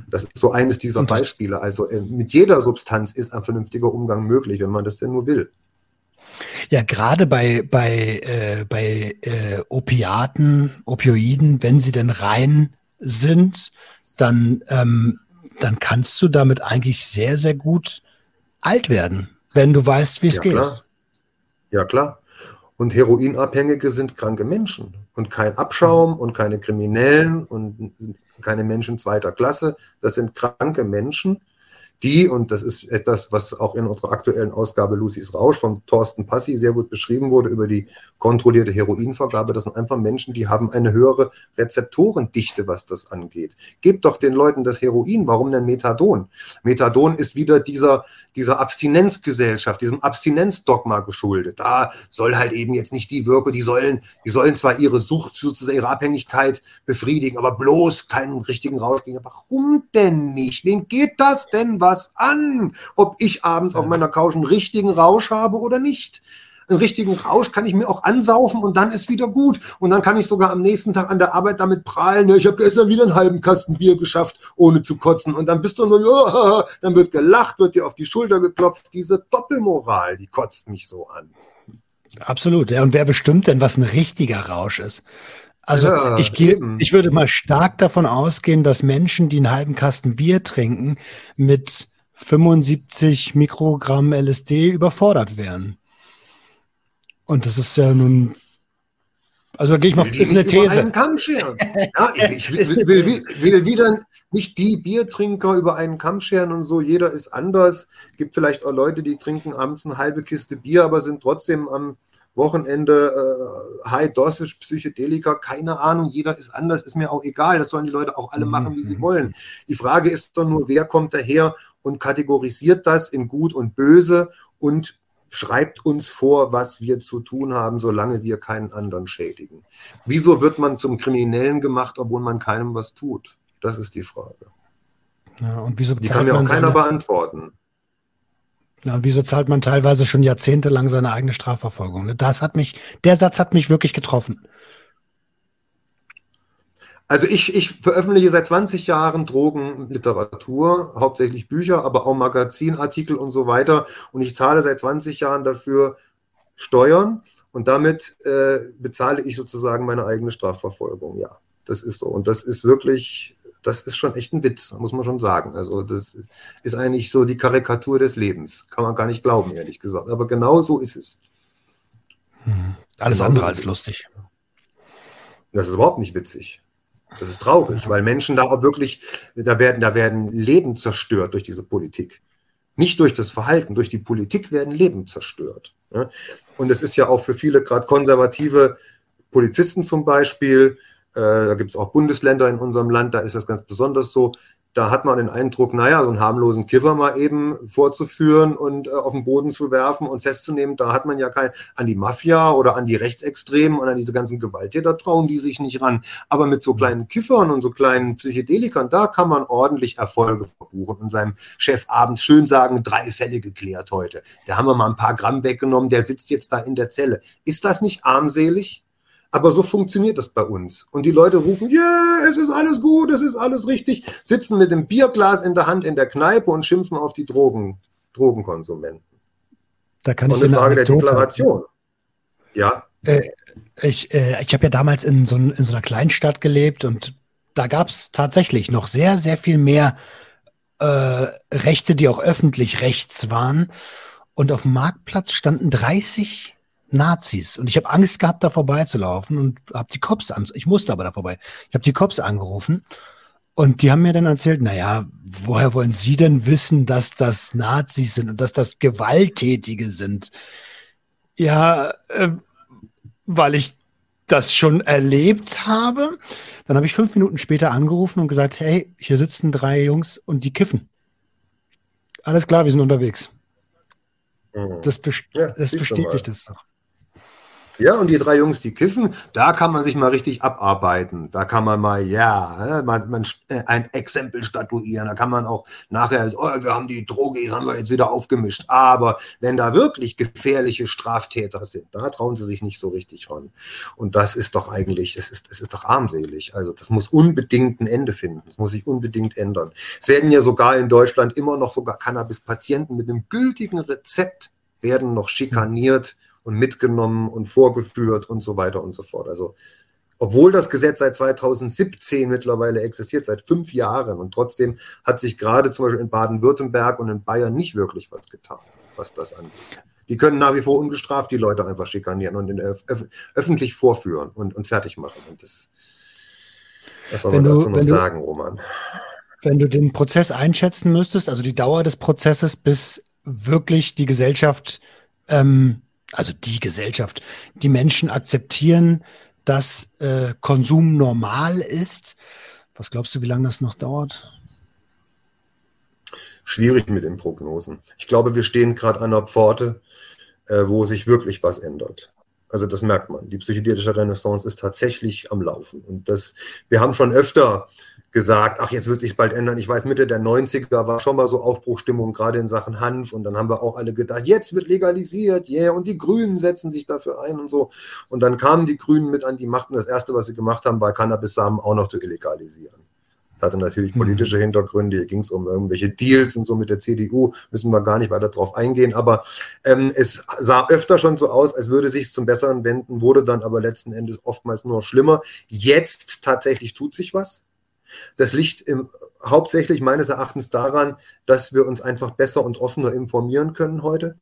Das ist so eines dieser Beispiele. Also äh, mit jeder Substanz ist ein vernünftiger Umgang möglich, wenn man das denn nur will. Ja, gerade bei, bei, äh, bei äh, Opiaten, Opioiden, wenn sie denn rein sind, dann ähm, dann kannst du damit eigentlich sehr, sehr gut alt werden, wenn du weißt, wie es ja, geht. Klar. Ja, klar. Und Heroinabhängige sind kranke Menschen und kein Abschaum und keine Kriminellen und keine Menschen zweiter Klasse. Das sind kranke Menschen, die, und das ist etwas, was auch in unserer aktuellen Ausgabe Lucy's Rausch von Thorsten Passi sehr gut beschrieben wurde über die kontrollierte Heroinvergabe, das sind einfach Menschen, die haben eine höhere Rezeptorendichte, was das angeht. Gebt doch den Leuten das Heroin, warum denn Methadon? Methadon ist wieder dieser, dieser Abstinenzgesellschaft, diesem Abstinenzdogma geschuldet. Da soll halt eben jetzt nicht die Wirke, die sollen, die sollen zwar ihre Sucht, sozusagen ihre Abhängigkeit befriedigen, aber bloß keinen richtigen Rausch gegen. Warum denn nicht? Wen geht das denn was an? Ob ich abends auf meiner Couch einen richtigen Rausch habe oder nicht? einen richtigen Rausch kann ich mir auch ansaufen und dann ist wieder gut. Und dann kann ich sogar am nächsten Tag an der Arbeit damit prahlen, ja, ich habe gestern wieder einen halben Kasten Bier geschafft, ohne zu kotzen. Und dann bist du nur, oh, <laughs> dann wird gelacht, wird dir auf die Schulter geklopft. Diese Doppelmoral, die kotzt mich so an. Absolut, ja. Und wer bestimmt denn, was ein richtiger Rausch ist? Also ja, ich, gehe, ich würde mal stark davon ausgehen, dass Menschen, die einen halben Kasten Bier trinken, mit 75 Mikrogramm LSD überfordert wären. Und das ist ja nun. Also da gehe ich mal, ist eine These. Einen Kamm scheren. <laughs> Ja, ich will, will, will, will, wieder nicht die Biertrinker über einen Kamm scheren und so. Jeder ist anders. Es gibt vielleicht auch Leute, die trinken abends eine halbe Kiste Bier, aber sind trotzdem am Wochenende äh, High Dosage Psychedelika, keine Ahnung, jeder ist anders, ist mir auch egal, das sollen die Leute auch alle machen, wie sie mhm. wollen. Die Frage ist doch nur, wer kommt daher und kategorisiert das in gut und böse und schreibt uns vor, was wir zu tun haben, solange wir keinen anderen schädigen. Wieso wird man zum Kriminellen gemacht, obwohl man keinem was tut? Das ist die Frage. Ja, und wieso die kann mir auch keiner seine... beantworten. Ja, wieso zahlt man teilweise schon jahrzehntelang seine eigene Strafverfolgung? Ne? Das hat mich, der Satz hat mich wirklich getroffen. Also ich, ich veröffentliche seit 20 Jahren Drogenliteratur, hauptsächlich Bücher, aber auch Magazinartikel und so weiter. Und ich zahle seit 20 Jahren dafür Steuern und damit äh, bezahle ich sozusagen meine eigene Strafverfolgung. Ja, das ist so. Und das ist wirklich das ist schon echt ein Witz, muss man schon sagen. Also das ist eigentlich so die Karikatur des Lebens. Kann man gar nicht glauben, ehrlich gesagt. Aber genau so ist es. Hm. Alles genau andere so als lustig. Das ist überhaupt nicht witzig. Das ist traurig, weil Menschen da auch wirklich, da werden, da werden Leben zerstört durch diese Politik. Nicht durch das Verhalten, durch die Politik werden Leben zerstört. Und es ist ja auch für viele, gerade konservative Polizisten zum Beispiel, da gibt es auch Bundesländer in unserem Land, da ist das ganz besonders so. Da hat man den Eindruck, naja, so einen harmlosen Kiffer mal eben vorzuführen und äh, auf den Boden zu werfen und festzunehmen, da hat man ja kein, an die Mafia oder an die Rechtsextremen und an diese ganzen Gewalttäter trauen die sich nicht ran. Aber mit so kleinen Kiffern und so kleinen Psychedelikern, da kann man ordentlich Erfolge verbuchen und seinem Chef abends schön sagen, drei Fälle geklärt heute. Da haben wir mal ein paar Gramm weggenommen, der sitzt jetzt da in der Zelle. Ist das nicht armselig? Aber so funktioniert das bei uns. Und die Leute rufen, ja, yeah, es ist alles gut, es ist alles richtig, sitzen mit dem Bierglas in der Hand in der Kneipe und schimpfen auf die Drogen, Drogenkonsumenten. Da kann das ich eine Frage der Deklaration. Ja. Äh, ich äh, ich habe ja damals in so, in so, einer Kleinstadt gelebt und da gab es tatsächlich noch sehr, sehr viel mehr äh, Rechte, die auch öffentlich rechts waren. Und auf dem Marktplatz standen 30 Nazis. Und ich habe Angst gehabt, da vorbeizulaufen und habe die Cops an. Ich musste aber da vorbei. Ich habe die Cops angerufen und die haben mir dann erzählt, naja, woher wollen Sie denn wissen, dass das Nazis sind und dass das Gewalttätige sind? Ja, äh, weil ich das schon erlebt habe. Dann habe ich fünf Minuten später angerufen und gesagt, hey, hier sitzen drei Jungs und die kiffen. Alles klar, wir sind unterwegs. Mhm. Das, best ja, das bestätigt es doch. Ja, und die drei Jungs, die kiffen, da kann man sich mal richtig abarbeiten. Da kann man mal, ja, man, man äh, ein Exempel statuieren. Da kann man auch nachher, oh, wir haben die Droge, haben wir jetzt wieder aufgemischt. Aber wenn da wirklich gefährliche Straftäter sind, da trauen sie sich nicht so richtig ran. Und das ist doch eigentlich, das ist, das ist doch armselig. Also das muss unbedingt ein Ende finden. Das muss sich unbedingt ändern. Es werden ja sogar in Deutschland immer noch sogar Cannabis-Patienten mit einem gültigen Rezept werden noch schikaniert und mitgenommen und vorgeführt und so weiter und so fort. Also obwohl das Gesetz seit 2017 mittlerweile existiert, seit fünf Jahren, und trotzdem hat sich gerade zum Beispiel in Baden-Württemberg und in Bayern nicht wirklich was getan, was das angeht. Die können nach wie vor ungestraft die Leute einfach schikanieren und öf öffentlich vorführen und, und fertig machen. Und das, was soll man dazu noch sagen, Roman? Wenn du den Prozess einschätzen müsstest, also die Dauer des Prozesses, bis wirklich die Gesellschaft ähm, also die Gesellschaft, die Menschen akzeptieren, dass äh, Konsum normal ist. Was glaubst du, wie lange das noch dauert? Schwierig mit den Prognosen. Ich glaube, wir stehen gerade an der Pforte, äh, wo sich wirklich was ändert. Also das merkt man. Die psychedelische Renaissance ist tatsächlich am Laufen. Und das, wir haben schon öfter gesagt, ach, jetzt wird sich bald ändern. Ich weiß, Mitte der 90er war schon mal so Aufbruchstimmung, gerade in Sachen Hanf. Und dann haben wir auch alle gedacht, jetzt wird legalisiert, yeah, und die Grünen setzen sich dafür ein und so. Und dann kamen die Grünen mit an die Macht und das Erste, was sie gemacht haben, war Cannabis-Samen auch noch zu illegalisieren. Das hatte natürlich mhm. politische Hintergründe. Hier ging es um irgendwelche Deals und so mit der CDU. Müssen wir gar nicht weiter drauf eingehen. Aber ähm, es sah öfter schon so aus, als würde sich zum Besseren wenden, wurde dann aber letzten Endes oftmals nur schlimmer. Jetzt tatsächlich tut sich was. Das liegt im, hauptsächlich meines Erachtens daran, dass wir uns einfach besser und offener informieren können heute.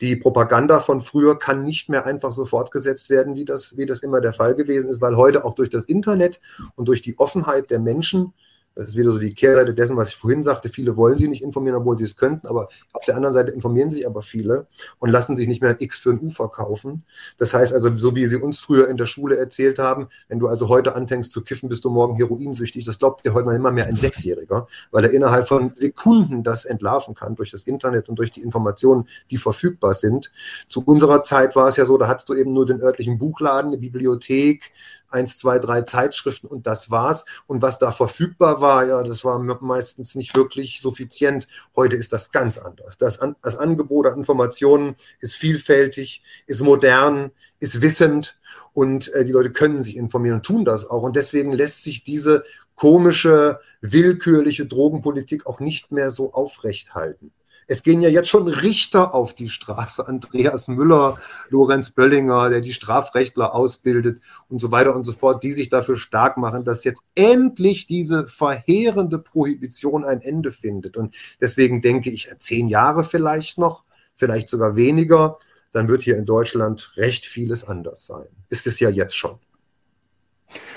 Die Propaganda von früher kann nicht mehr einfach so fortgesetzt werden, wie das, wie das immer der Fall gewesen ist, weil heute auch durch das Internet und durch die Offenheit der Menschen das ist wieder so die Kehrseite dessen, was ich vorhin sagte. Viele wollen sich nicht informieren, obwohl sie es könnten, aber auf der anderen Seite informieren sich aber viele und lassen sich nicht mehr ein X für ein U verkaufen. Das heißt also, so wie sie uns früher in der Schule erzählt haben, wenn du also heute anfängst zu kiffen, bist du morgen heroinsüchtig. Das glaubt dir heute mal immer mehr ein Sechsjähriger, weil er innerhalb von Sekunden das entlarven kann durch das Internet und durch die Informationen, die verfügbar sind. Zu unserer Zeit war es ja so, da hattest du eben nur den örtlichen Buchladen, eine Bibliothek, eins, zwei, drei Zeitschriften und das war's. Und was da verfügbar war, ja, das war meistens nicht wirklich suffizient. Heute ist das ganz anders. Das, An das Angebot an Informationen ist vielfältig, ist modern, ist wissend und äh, die Leute können sich informieren und tun das auch. Und deswegen lässt sich diese komische, willkürliche Drogenpolitik auch nicht mehr so aufrecht halten. Es gehen ja jetzt schon Richter auf die Straße. Andreas Müller, Lorenz Böllinger, der die Strafrechtler ausbildet und so weiter und so fort, die sich dafür stark machen, dass jetzt endlich diese verheerende Prohibition ein Ende findet. Und deswegen denke ich, zehn Jahre vielleicht noch, vielleicht sogar weniger, dann wird hier in Deutschland recht vieles anders sein. Ist es ja jetzt schon.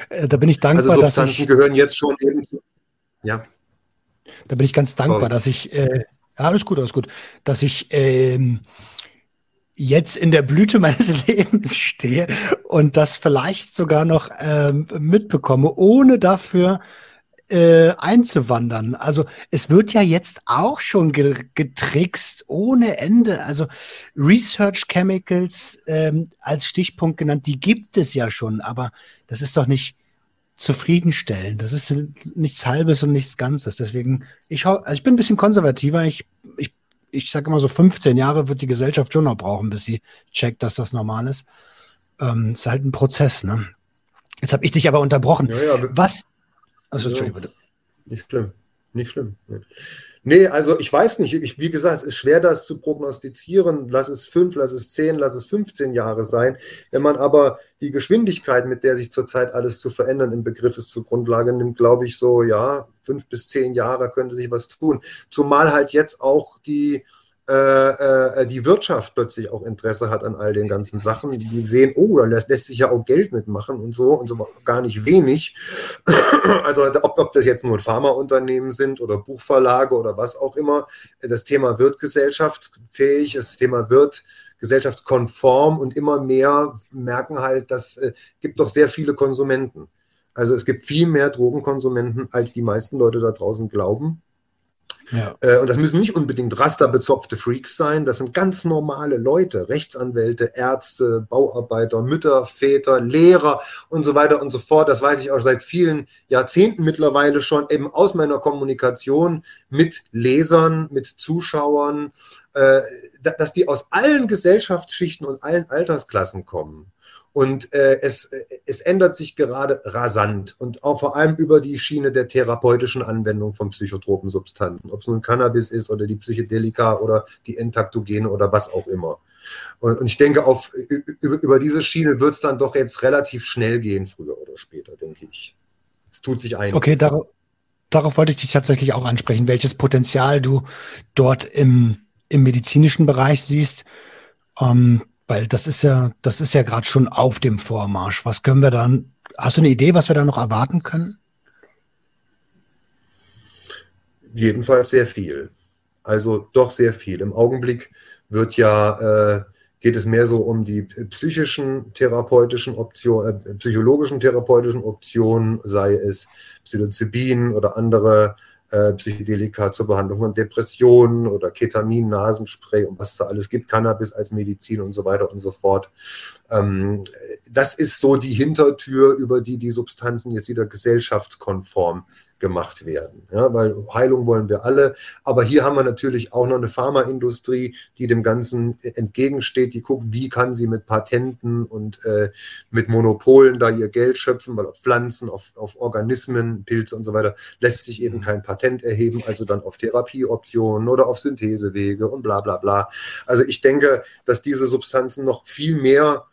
Äh, da bin ich dankbar, also Substanzen dass ich, gehören jetzt schon eben. Ja. Da bin ich ganz dankbar, Sorry. dass ich äh, ja, alles gut, alles gut. Dass ich ähm, jetzt in der Blüte <laughs> meines Lebens stehe und das vielleicht sogar noch ähm, mitbekomme, ohne dafür äh, einzuwandern. Also es wird ja jetzt auch schon ge getrickst ohne Ende. Also Research Chemicals ähm, als Stichpunkt genannt, die gibt es ja schon, aber das ist doch nicht zufriedenstellen. Das ist nichts Halbes und nichts Ganzes. Deswegen, ich, also ich bin ein bisschen konservativer. Ich, ich, ich sage immer so 15 Jahre wird die Gesellschaft schon noch brauchen, bis sie checkt, dass das normal ist. Ähm, ist halt ein Prozess, ne? Jetzt habe ich dich aber unterbrochen. Ja, ja, Was? Also, Entschuldigung, bitte. Nicht schlimm. Nicht schlimm. Nee, also ich weiß nicht. Ich, wie gesagt, es ist schwer, das zu prognostizieren. Lass es fünf, lass es zehn, lass es 15 Jahre sein. Wenn man aber die Geschwindigkeit, mit der sich zurzeit alles zu verändern im Begriff ist, zur Grundlage nimmt, glaube ich so, ja, fünf bis zehn Jahre könnte sich was tun. Zumal halt jetzt auch die äh, äh, die Wirtschaft plötzlich auch Interesse hat an all den ganzen Sachen. Die sehen, oh, da lässt, lässt sich ja auch Geld mitmachen und so und so gar nicht wenig. <clears throat> also ob, ob das jetzt nur Pharmaunternehmen sind oder Buchverlage oder was auch immer, das Thema wird gesellschaftsfähig, das Thema wird gesellschaftskonform und immer mehr merken halt, dass äh, gibt doch sehr viele Konsumenten. Also es gibt viel mehr Drogenkonsumenten, als die meisten Leute da draußen glauben. Ja. Äh, und das müssen nicht unbedingt rasterbezopfte Freaks sein, das sind ganz normale Leute, Rechtsanwälte, Ärzte, Bauarbeiter, Mütter, Väter, Lehrer und so weiter und so fort. Das weiß ich auch seit vielen Jahrzehnten mittlerweile schon eben aus meiner Kommunikation mit Lesern, mit Zuschauern, äh, dass die aus allen Gesellschaftsschichten und allen Altersklassen kommen. Und äh, es, es ändert sich gerade rasant und auch vor allem über die Schiene der therapeutischen Anwendung von psychotropen Substanzen, ob es nun Cannabis ist oder die Psychedelika oder die Entaktogene oder was auch immer. Und, und ich denke, auf, über, über diese Schiene wird es dann doch jetzt relativ schnell gehen, früher oder später, denke ich. Es tut sich einiges. Okay, dar darauf wollte ich dich tatsächlich auch ansprechen, welches Potenzial du dort im, im medizinischen Bereich siehst. Ähm, weil das ist ja, das ist ja gerade schon auf dem Vormarsch. Was können wir dann, hast du eine Idee, was wir da noch erwarten können? Jedenfalls sehr viel. Also doch sehr viel. Im Augenblick wird ja, äh, geht es mehr so um die psychischen therapeutischen Optionen, äh, psychologischen therapeutischen Optionen, sei es Psilocybin oder andere äh, Psychedelika zur Behandlung von Depressionen oder Ketamin, Nasenspray und was da alles gibt, Cannabis als Medizin und so weiter und so fort. Ähm, das ist so die Hintertür, über die die Substanzen jetzt wieder gesellschaftskonform gemacht werden. Ja, weil Heilung wollen wir alle. Aber hier haben wir natürlich auch noch eine Pharmaindustrie, die dem Ganzen entgegensteht, die guckt, wie kann sie mit Patenten und äh, mit Monopolen da ihr Geld schöpfen, weil auf Pflanzen, auf, auf Organismen, Pilze und so weiter lässt sich eben mhm. kein Patent erheben, also dann auf Therapieoptionen oder auf Synthesewege und bla bla bla. Also ich denke, dass diese Substanzen noch viel mehr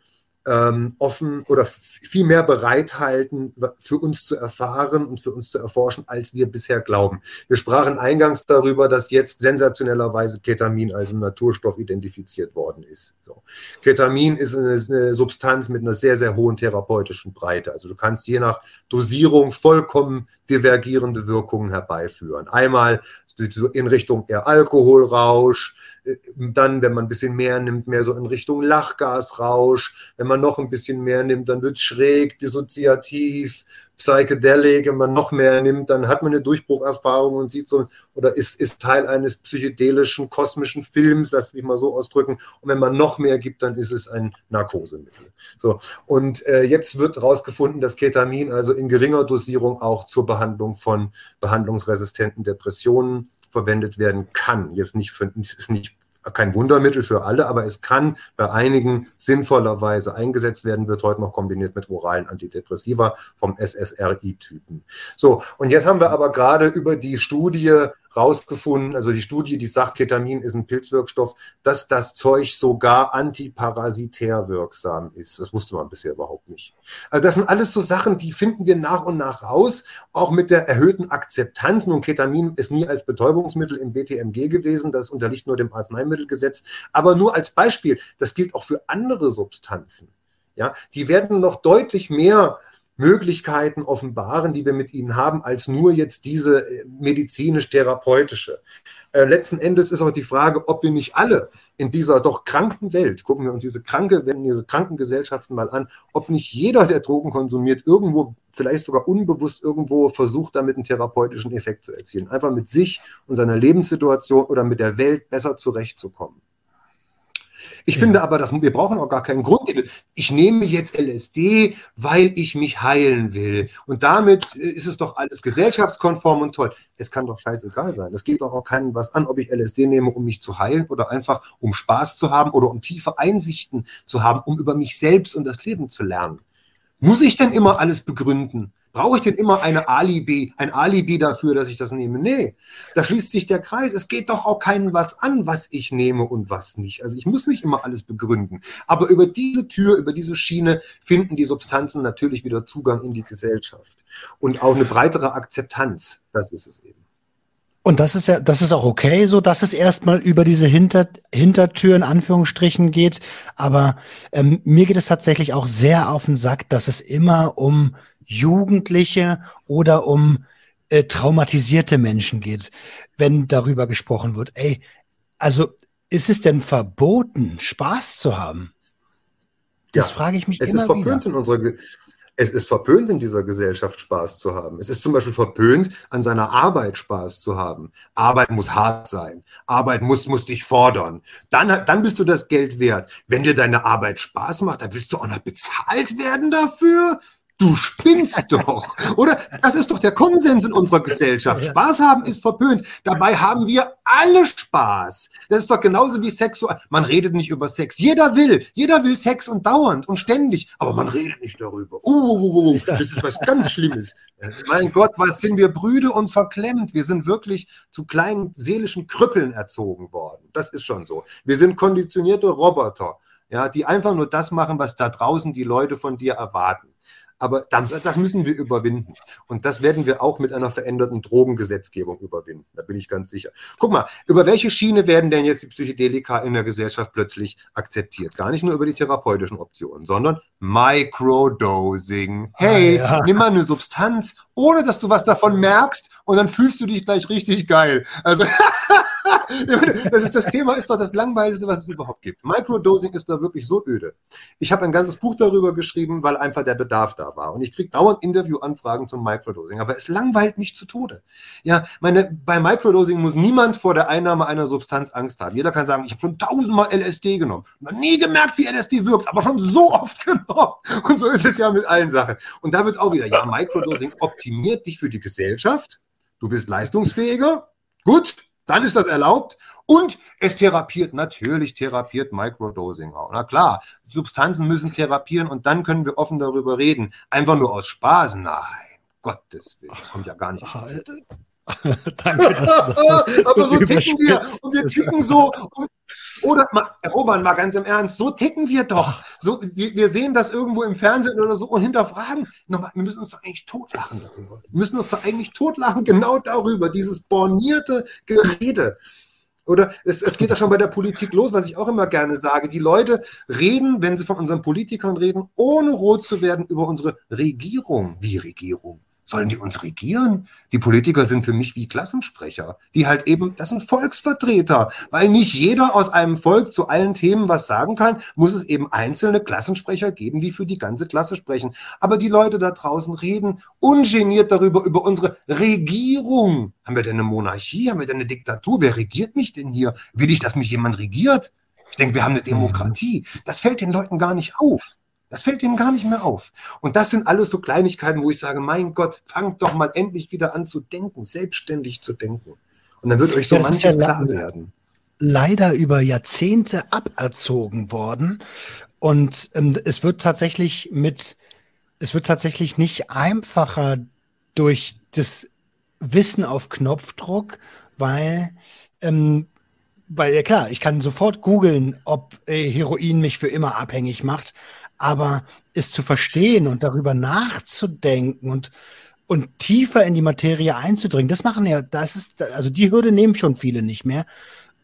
ähm, offen oder viel mehr bereithalten, für uns zu erfahren und für uns zu erforschen, als wir bisher glauben. Wir sprachen eingangs darüber, dass jetzt sensationellerweise Ketamin als Naturstoff identifiziert worden ist. So. Ketamin ist eine, ist eine Substanz mit einer sehr, sehr hohen therapeutischen Breite. Also du kannst je nach Dosierung vollkommen divergierende Wirkungen herbeiführen. Einmal in Richtung eher Alkoholrausch, äh, dann, wenn man ein bisschen mehr nimmt, mehr so in Richtung Lachgasrausch. Wenn man noch ein bisschen mehr nimmt, dann wird es schräg, dissoziativ, psychedelic. Wenn man noch mehr nimmt, dann hat man eine Durchbrucherfahrung und sieht so, oder ist, ist Teil eines psychedelischen, kosmischen Films, lass mich mal so ausdrücken. Und wenn man noch mehr gibt, dann ist es ein Narkosemittel. So. Und äh, jetzt wird herausgefunden, dass Ketamin also in geringer Dosierung auch zur Behandlung von behandlungsresistenten Depressionen verwendet werden kann. Jetzt nicht für, ist nicht kein Wundermittel für alle, aber es kann bei einigen sinnvollerweise eingesetzt werden, wird heute noch kombiniert mit oralen Antidepressiva vom SSRI-Typen. So, und jetzt haben wir aber gerade über die Studie rausgefunden, also die Studie, die sagt, Ketamin ist ein Pilzwirkstoff, dass das Zeug sogar antiparasitär wirksam ist. Das wusste man bisher überhaupt nicht. Also das sind alles so Sachen, die finden wir nach und nach raus, auch mit der erhöhten Akzeptanz. Nun, Ketamin ist nie als Betäubungsmittel im BTMG gewesen, das unterliegt nur dem Arzneimittelgesetz, aber nur als Beispiel, das gilt auch für andere Substanzen. Ja, die werden noch deutlich mehr Möglichkeiten offenbaren, die wir mit ihnen haben, als nur jetzt diese äh, medizinisch-therapeutische. Äh, letzten Endes ist auch die Frage, ob wir nicht alle in dieser doch kranken Welt, gucken wir uns diese kranke, wenn diese kranken Gesellschaften mal an, ob nicht jeder, der Drogen konsumiert, irgendwo, vielleicht sogar unbewusst irgendwo versucht, damit einen therapeutischen Effekt zu erzielen. Einfach mit sich und seiner Lebenssituation oder mit der Welt besser zurechtzukommen. Ich ja. finde aber, dass wir brauchen auch gar keinen Grund. Ich nehme jetzt LSD, weil ich mich heilen will. Und damit ist es doch alles gesellschaftskonform und toll. Es kann doch scheißegal sein. Es geht doch auch keinen was an, ob ich LSD nehme, um mich zu heilen oder einfach um Spaß zu haben oder um tiefe Einsichten zu haben, um über mich selbst und das Leben zu lernen. Muss ich denn immer alles begründen? Brauche ich denn immer eine Alibi, ein Alibi dafür, dass ich das nehme? Nee, da schließt sich der Kreis. Es geht doch auch keinen was an, was ich nehme und was nicht. Also ich muss nicht immer alles begründen. Aber über diese Tür, über diese Schiene finden die Substanzen natürlich wieder Zugang in die Gesellschaft und auch eine breitere Akzeptanz. Das ist es eben. Und das ist ja, das ist auch okay, so dass es erstmal über diese Hinter, Hintertür in Anführungsstrichen geht. Aber ähm, mir geht es tatsächlich auch sehr auf den Sack, dass es immer um Jugendliche oder um äh, traumatisierte Menschen geht, wenn darüber gesprochen wird. Ey, also ist es denn verboten, Spaß zu haben? Das ja, frage ich mich es immer ist verpönt wieder. In unserer es ist verpönt, in dieser Gesellschaft Spaß zu haben. Es ist zum Beispiel verpönt, an seiner Arbeit Spaß zu haben. Arbeit muss hart sein. Arbeit muss, muss dich fordern. Dann, dann bist du das Geld wert. Wenn dir deine Arbeit Spaß macht, dann willst du auch noch bezahlt werden dafür? Du spinnst doch, oder? Das ist doch der Konsens in unserer Gesellschaft. Spaß haben ist verpönt. Dabei haben wir alle Spaß. Das ist doch genauso wie Sexual. Man redet nicht über Sex. Jeder will. Jeder will Sex und dauernd und ständig. Aber man redet nicht darüber. Uh, uh, uh. das ist was ganz Schlimmes. Mein Gott, was sind wir brüde und verklemmt? Wir sind wirklich zu kleinen seelischen Krüppeln erzogen worden. Das ist schon so. Wir sind konditionierte Roboter. Ja, die einfach nur das machen, was da draußen die Leute von dir erwarten. Aber das müssen wir überwinden. Und das werden wir auch mit einer veränderten Drogengesetzgebung überwinden. Da bin ich ganz sicher. Guck mal, über welche Schiene werden denn jetzt die Psychedelika in der Gesellschaft plötzlich akzeptiert? Gar nicht nur über die therapeutischen Optionen, sondern Microdosing. Hey, ah, ja. nimm mal eine Substanz, ohne dass du was davon merkst und dann fühlst du dich gleich richtig geil. Also <laughs> <laughs> das, ist, das Thema ist doch das Langweiligste, was es überhaupt gibt. Microdosing ist doch wirklich so öde. Ich habe ein ganzes Buch darüber geschrieben, weil einfach der Bedarf da war. Und ich kriege dauernd Interviewanfragen zum Microdosing. Aber es langweilt mich zu Tode. Ja, meine, bei Microdosing muss niemand vor der Einnahme einer Substanz Angst haben. Jeder kann sagen, ich habe schon tausendmal LSD genommen. Noch nie gemerkt, wie LSD wirkt, aber schon so oft <laughs> genommen. Und so ist es ja mit allen Sachen. Und da wird auch wieder, ja, Microdosing optimiert dich für die Gesellschaft. Du bist leistungsfähiger. Gut, dann ist das erlaubt. Und es therapiert, natürlich therapiert Microdosing auch. Na klar, Substanzen müssen therapieren und dann können wir offen darüber reden. Einfach nur aus Spaß? Nein, Gottes Willen, das kommt ja gar nicht. <laughs> Danke, dass das so, <laughs> Aber so ticken wir. Und wir ticken so. oder, mal, Roman, mal ganz im Ernst, so ticken wir doch. So, wir, wir sehen das irgendwo im Fernsehen oder so und hinterfragen. Nochmal, wir müssen uns doch eigentlich totlachen darüber. Wir müssen uns doch eigentlich totlachen genau darüber. Dieses bornierte Gerede. Oder es, es geht ja schon bei der Politik los, was ich auch immer gerne sage. Die Leute reden, wenn sie von unseren Politikern reden, ohne rot zu werden über unsere Regierung. Wie Regierung? Sollen die uns regieren? Die Politiker sind für mich wie Klassensprecher, die halt eben, das sind Volksvertreter, weil nicht jeder aus einem Volk zu allen Themen was sagen kann, muss es eben einzelne Klassensprecher geben, die für die ganze Klasse sprechen. Aber die Leute da draußen reden ungeniert darüber, über unsere Regierung. Haben wir denn eine Monarchie? Haben wir denn eine Diktatur? Wer regiert mich denn hier? Will ich, dass mich jemand regiert? Ich denke, wir haben eine Demokratie. Das fällt den Leuten gar nicht auf. Das fällt ihm gar nicht mehr auf. Und das sind alles so Kleinigkeiten, wo ich sage, mein Gott, fangt doch mal endlich wieder an zu denken, selbstständig zu denken. Und dann wird euch so das manches ja klar werden. Leider über Jahrzehnte aberzogen worden. Und ähm, es wird tatsächlich mit, es wird tatsächlich nicht einfacher durch das Wissen auf Knopfdruck, weil ähm, weil ja klar, ich kann sofort googeln, ob äh, Heroin mich für immer abhängig macht, aber es zu verstehen und darüber nachzudenken und, und tiefer in die Materie einzudringen, das machen ja, das ist, also die Hürde nehmen schon viele nicht mehr.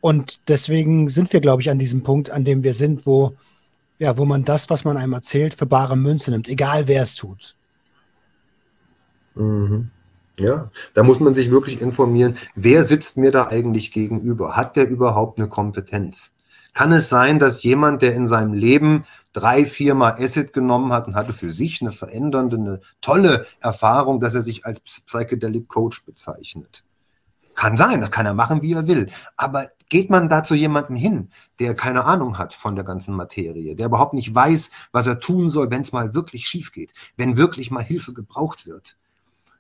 Und deswegen sind wir, glaube ich, an diesem Punkt, an dem wir sind, wo, ja, wo man das, was man einem erzählt, für bare Münze nimmt, egal wer es tut. Mhm. Ja, da muss man sich wirklich informieren, wer sitzt mir da eigentlich gegenüber? Hat der überhaupt eine Kompetenz? Kann es sein, dass jemand, der in seinem Leben drei, viermal Acid genommen hat und hatte für sich eine verändernde, eine tolle Erfahrung, dass er sich als Psychedelic Coach bezeichnet? Kann sein, das kann er machen, wie er will. Aber geht man da zu jemandem hin, der keine Ahnung hat von der ganzen Materie, der überhaupt nicht weiß, was er tun soll, wenn es mal wirklich schief geht, wenn wirklich mal Hilfe gebraucht wird?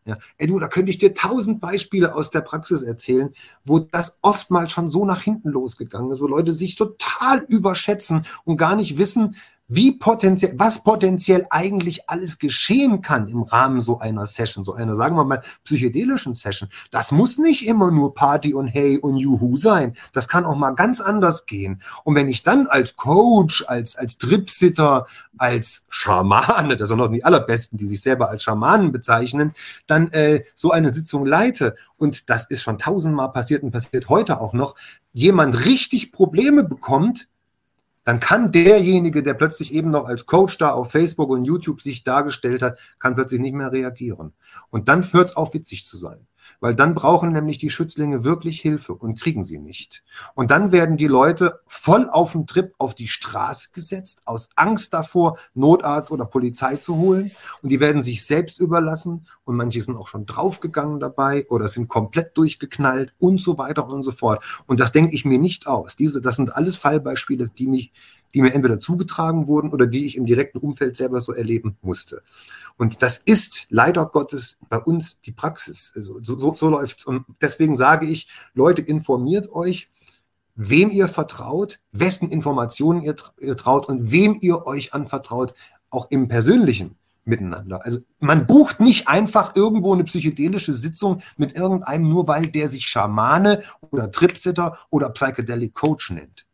Ja. Ey, du, da könnte ich dir tausend Beispiele aus der Praxis erzählen, wo das oftmals schon so nach hinten losgegangen ist, wo Leute sich total überschätzen und gar nicht wissen, wie potenziell, was potenziell eigentlich alles geschehen kann im Rahmen so einer Session, so einer, sagen wir mal, psychedelischen Session. Das muss nicht immer nur Party und Hey und Juhu sein. Das kann auch mal ganz anders gehen. Und wenn ich dann als Coach, als, als Tripsitter, als Schamane, das sind noch die allerbesten, die sich selber als Schamanen bezeichnen, dann äh, so eine Sitzung leite, und das ist schon tausendmal passiert und passiert heute auch noch, jemand richtig Probleme bekommt, dann kann derjenige, der plötzlich eben noch als Coach da auf Facebook und YouTube sich dargestellt hat, kann plötzlich nicht mehr reagieren. Und dann hört es auf, witzig zu sein weil dann brauchen nämlich die Schützlinge wirklich Hilfe und kriegen sie nicht. Und dann werden die Leute voll auf dem Trip auf die Straße gesetzt, aus Angst davor, Notarzt oder Polizei zu holen. Und die werden sich selbst überlassen und manche sind auch schon draufgegangen dabei oder sind komplett durchgeknallt und so weiter und so fort. Und das denke ich mir nicht aus. Diese, das sind alles Fallbeispiele, die mich die mir entweder zugetragen wurden oder die ich im direkten Umfeld selber so erleben musste. Und das ist leider Gottes bei uns die Praxis. Also so, so, so läuft es. Und deswegen sage ich, Leute, informiert euch, wem ihr vertraut, wessen Informationen ihr, ihr traut und wem ihr euch anvertraut, auch im persönlichen miteinander. Also man bucht nicht einfach irgendwo eine psychedelische Sitzung mit irgendeinem, nur weil der sich Schamane oder Tripsitter oder Psychedelic Coach nennt.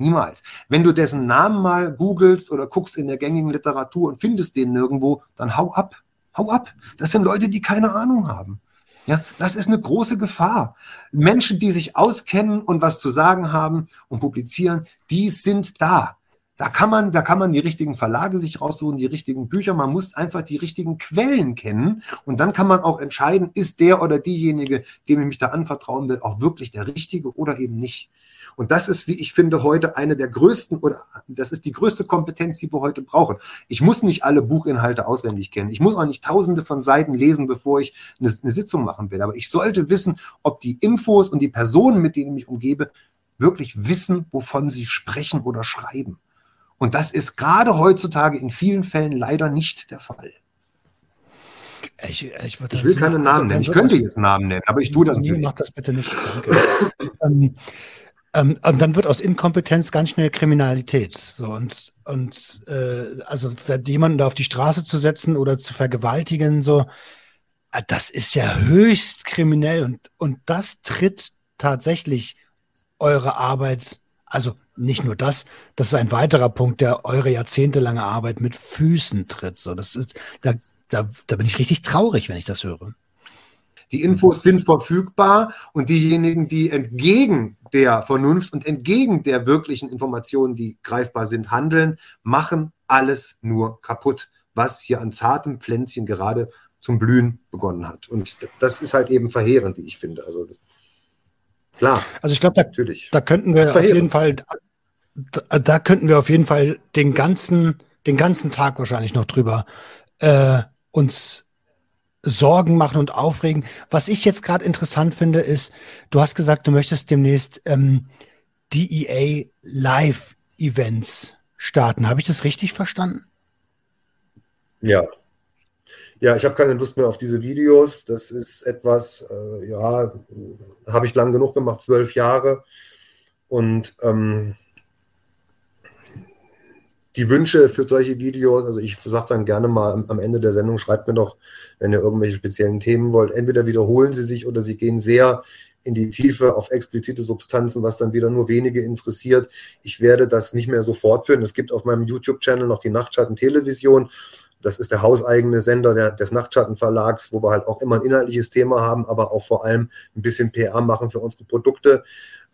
Niemals. Wenn du dessen Namen mal googelst oder guckst in der gängigen Literatur und findest den nirgendwo, dann hau ab. Hau ab. Das sind Leute, die keine Ahnung haben. Ja, das ist eine große Gefahr. Menschen, die sich auskennen und was zu sagen haben und publizieren, die sind da. Da kann man, da kann man die richtigen Verlage sich raussuchen, die richtigen Bücher. Man muss einfach die richtigen Quellen kennen. Und dann kann man auch entscheiden, ist der oder diejenige, dem ich mich da anvertrauen will, auch wirklich der Richtige oder eben nicht. Und das ist, wie ich finde, heute eine der größten oder das ist die größte Kompetenz, die wir heute brauchen. Ich muss nicht alle Buchinhalte auswendig kennen. Ich muss auch nicht tausende von Seiten lesen, bevor ich eine, eine Sitzung machen will. Aber ich sollte wissen, ob die Infos und die Personen, mit denen ich mich umgebe, wirklich wissen, wovon sie sprechen oder schreiben. Und das ist gerade heutzutage in vielen Fällen leider nicht der Fall. Ich, ich, ich will keine Namen also, nennen. Ich könnte jetzt Namen nennen, aber ich tue das natürlich. Mach das bitte nicht. <laughs> ähm, ähm, und dann wird aus Inkompetenz ganz schnell Kriminalität. So, und und äh, also jemanden da auf die Straße zu setzen oder zu vergewaltigen, so, äh, das ist ja höchst kriminell und, und das tritt tatsächlich eure Arbeit also nicht nur das, das ist ein weiterer Punkt, der eure jahrzehntelange Arbeit mit Füßen tritt. So, das ist, da, da, da bin ich richtig traurig, wenn ich das höre. Die Infos sind verfügbar und diejenigen, die entgegen der Vernunft und entgegen der wirklichen Informationen, die greifbar sind, handeln, machen alles nur kaputt, was hier an zartem Pflänzchen gerade zum Blühen begonnen hat. Und das ist halt eben verheerend, wie ich finde. Also das, Klar. Also ich glaube, da, Natürlich. da könnten wir auf jeden Fall, da, da, könnten wir auf jeden Fall den ganzen, den ganzen Tag wahrscheinlich noch drüber äh, uns Sorgen machen und aufregen. Was ich jetzt gerade interessant finde, ist, du hast gesagt, du möchtest demnächst ähm, DEA Live Events starten. Habe ich das richtig verstanden? Ja, ja, ich habe keine Lust mehr auf diese Videos. Das ist etwas, äh, ja, habe ich lang genug gemacht, zwölf Jahre. Und ähm, die Wünsche für solche Videos, also ich sage dann gerne mal am, Ende der Sendung, schreibt mir doch, wenn ihr irgendwelche speziellen Themen wollt. Entweder wiederholen sie sich oder sie gehen sehr in die Tiefe auf explizite Substanzen, was dann wieder nur wenige interessiert. Ich werde das nicht mehr so fortführen. Es gibt auf meinem YouTube-Channel noch die Nachtschatten Television. Das ist der hauseigene Sender der, des Nachtschattenverlags, wo wir halt auch immer ein inhaltliches Thema haben, aber auch vor allem ein bisschen PR machen für unsere Produkte,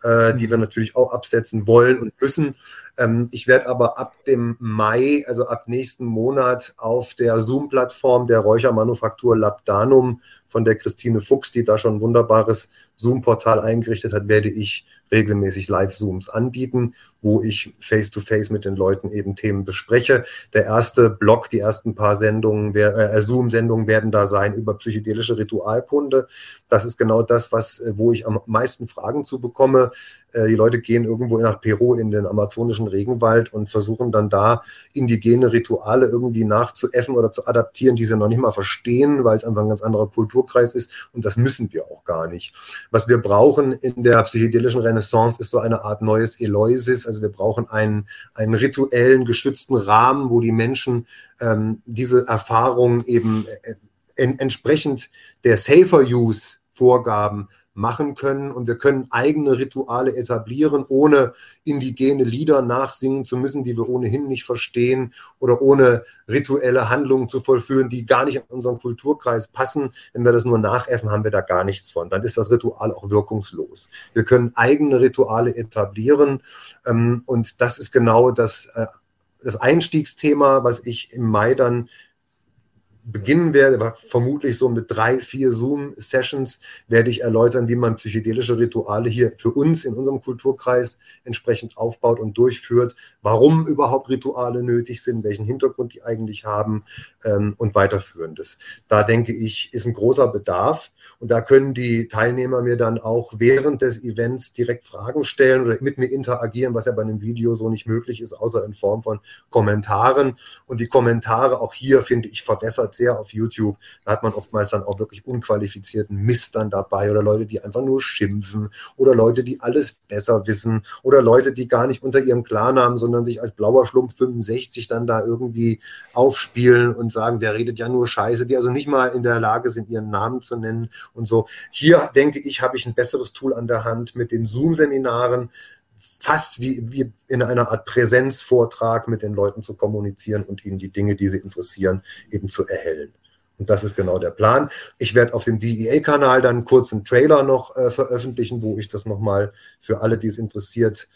äh, die wir natürlich auch absetzen wollen und müssen. Ähm, ich werde aber ab dem Mai, also ab nächsten Monat, auf der Zoom-Plattform der Räuchermanufaktur Labdanum von der Christine Fuchs, die da schon ein wunderbares Zoom-Portal eingerichtet hat, werde ich regelmäßig Live-Zooms anbieten, wo ich face-to-face -face mit den Leuten eben Themen bespreche. Der erste Blog, die ersten paar Sendungen, äh, Zoom-Sendungen werden da sein über psychedelische Ritualkunde. Das ist genau das, was, äh, wo ich am meisten Fragen zu bekomme. Äh, die Leute gehen irgendwo nach Peru in den amazonischen Regenwald und versuchen dann da indigene Rituale irgendwie nachzuäffen oder zu adaptieren, die sie noch nicht mal verstehen, weil es einfach ein ganz anderer Kulturkreis ist. Und das müssen wir auch gar nicht. Was wir brauchen in der psychedelischen Renaissance ist so eine Art neues Eloisis. Also wir brauchen einen, einen rituellen, geschützten Rahmen, wo die Menschen ähm, diese Erfahrung eben äh, entsprechend der Safer Use Vorgaben machen können und wir können eigene Rituale etablieren, ohne indigene Lieder nachsingen zu müssen, die wir ohnehin nicht verstehen oder ohne rituelle Handlungen zu vollführen, die gar nicht in unseren Kulturkreis passen. Wenn wir das nur nachäffen, haben wir da gar nichts von. Dann ist das Ritual auch wirkungslos. Wir können eigene Rituale etablieren ähm, und das ist genau das, äh, das Einstiegsthema, was ich im Mai dann beginnen werde, vermutlich so mit drei, vier Zoom-Sessions, werde ich erläutern, wie man psychedelische Rituale hier für uns in unserem Kulturkreis entsprechend aufbaut und durchführt, warum überhaupt Rituale nötig sind, welchen Hintergrund die eigentlich haben ähm, und weiterführendes. Da denke ich, ist ein großer Bedarf und da können die Teilnehmer mir dann auch während des Events direkt Fragen stellen oder mit mir interagieren, was ja bei einem Video so nicht möglich ist, außer in Form von Kommentaren. Und die Kommentare auch hier finde ich verwässert sehr auf YouTube. Da hat man oftmals dann auch wirklich unqualifizierten Mist dann dabei oder Leute, die einfach nur schimpfen oder Leute, die alles besser wissen oder Leute, die gar nicht unter ihrem Klarnamen, sondern sich als blauer Schlumpf 65 dann da irgendwie aufspielen und sagen, der redet ja nur Scheiße, die also nicht mal in der Lage sind, ihren Namen zu nennen und so. Hier denke ich, habe ich ein besseres Tool an der Hand mit den Zoom-Seminaren, fast wie, wie in einer Art Präsenzvortrag mit den Leuten zu kommunizieren und ihnen die Dinge, die sie interessieren, eben zu erhellen. Und das ist genau der Plan. Ich werde auf dem DEA-Kanal dann einen Trailer noch äh, veröffentlichen, wo ich das nochmal für alle, die es interessiert,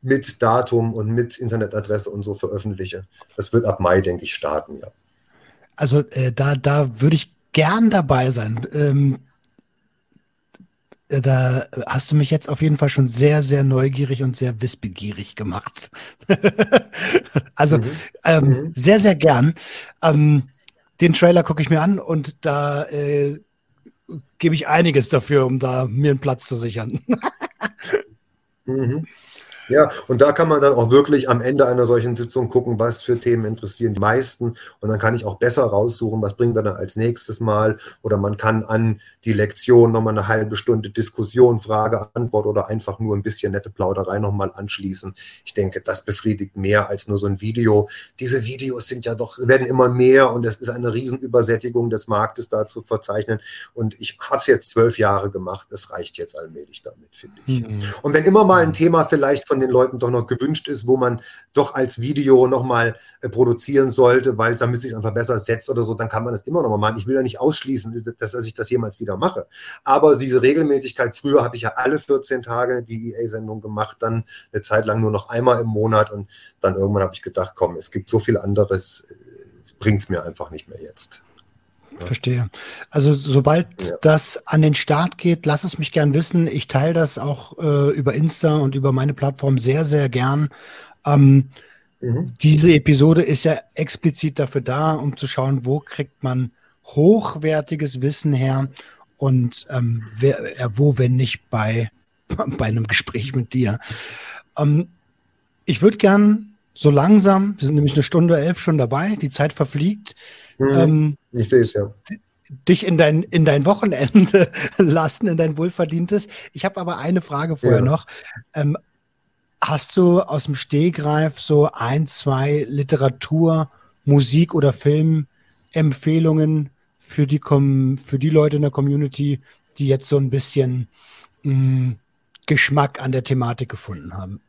mit Datum und mit Internetadresse und so veröffentliche. Das wird ab Mai, denke ich, starten, ja. Also äh, da, da würde ich gern dabei sein. Ähm, äh, da hast du mich jetzt auf jeden Fall schon sehr, sehr neugierig und sehr wissbegierig gemacht. <laughs> also mhm. Ähm, mhm. sehr, sehr gern. Ähm, den Trailer gucke ich mir an und da äh, gebe ich einiges dafür, um da mir einen Platz zu sichern. <laughs> mhm. Ja, und da kann man dann auch wirklich am Ende einer solchen Sitzung gucken, was für Themen interessieren die meisten. Und dann kann ich auch besser raussuchen, was bringen wir dann als nächstes Mal. Oder man kann an die Lektion nochmal eine halbe Stunde Diskussion, Frage, Antwort oder einfach nur ein bisschen nette Plauderei nochmal anschließen. Ich denke, das befriedigt mehr als nur so ein Video. Diese Videos sind ja doch, werden immer mehr und es ist eine Riesenübersättigung des Marktes da zu verzeichnen. Und ich habe es jetzt zwölf Jahre gemacht. Es reicht jetzt allmählich damit, finde ich. Mhm. Und wenn immer mal ein Thema vielleicht von von den Leuten doch noch gewünscht ist, wo man doch als Video nochmal äh, produzieren sollte, weil damit sich einfach besser setzt oder so, dann kann man das immer noch mal machen. Ich will ja nicht ausschließen, dass, dass ich das jemals wieder mache. Aber diese Regelmäßigkeit, früher habe ich ja alle 14 Tage die EA-Sendung gemacht, dann eine Zeit lang nur noch einmal im Monat und dann irgendwann habe ich gedacht, komm, es gibt so viel anderes, äh, bringt es mir einfach nicht mehr jetzt. Verstehe. Also sobald ja. das an den Start geht, lass es mich gern wissen. Ich teile das auch äh, über Insta und über meine Plattform sehr, sehr gern. Ähm, mhm. Diese Episode ist ja explizit dafür da, um zu schauen, wo kriegt man hochwertiges Wissen her und ähm, wer, äh, wo, wenn nicht bei, <laughs> bei einem Gespräch mit dir. Ähm, ich würde gern so langsam, wir sind nämlich eine Stunde elf schon dabei, die Zeit verfliegt. Mhm. Ähm, ich sehe es ja. Dich in dein, in dein Wochenende <laughs> lassen, in dein wohlverdientes. Ich habe aber eine Frage vorher ja. noch. Ähm, hast du aus dem Stehgreif so ein, zwei Literatur, Musik oder Filmempfehlungen für die, für die Leute in der Community, die jetzt so ein bisschen mh, mm, Geschmack an der Thematik gefunden haben?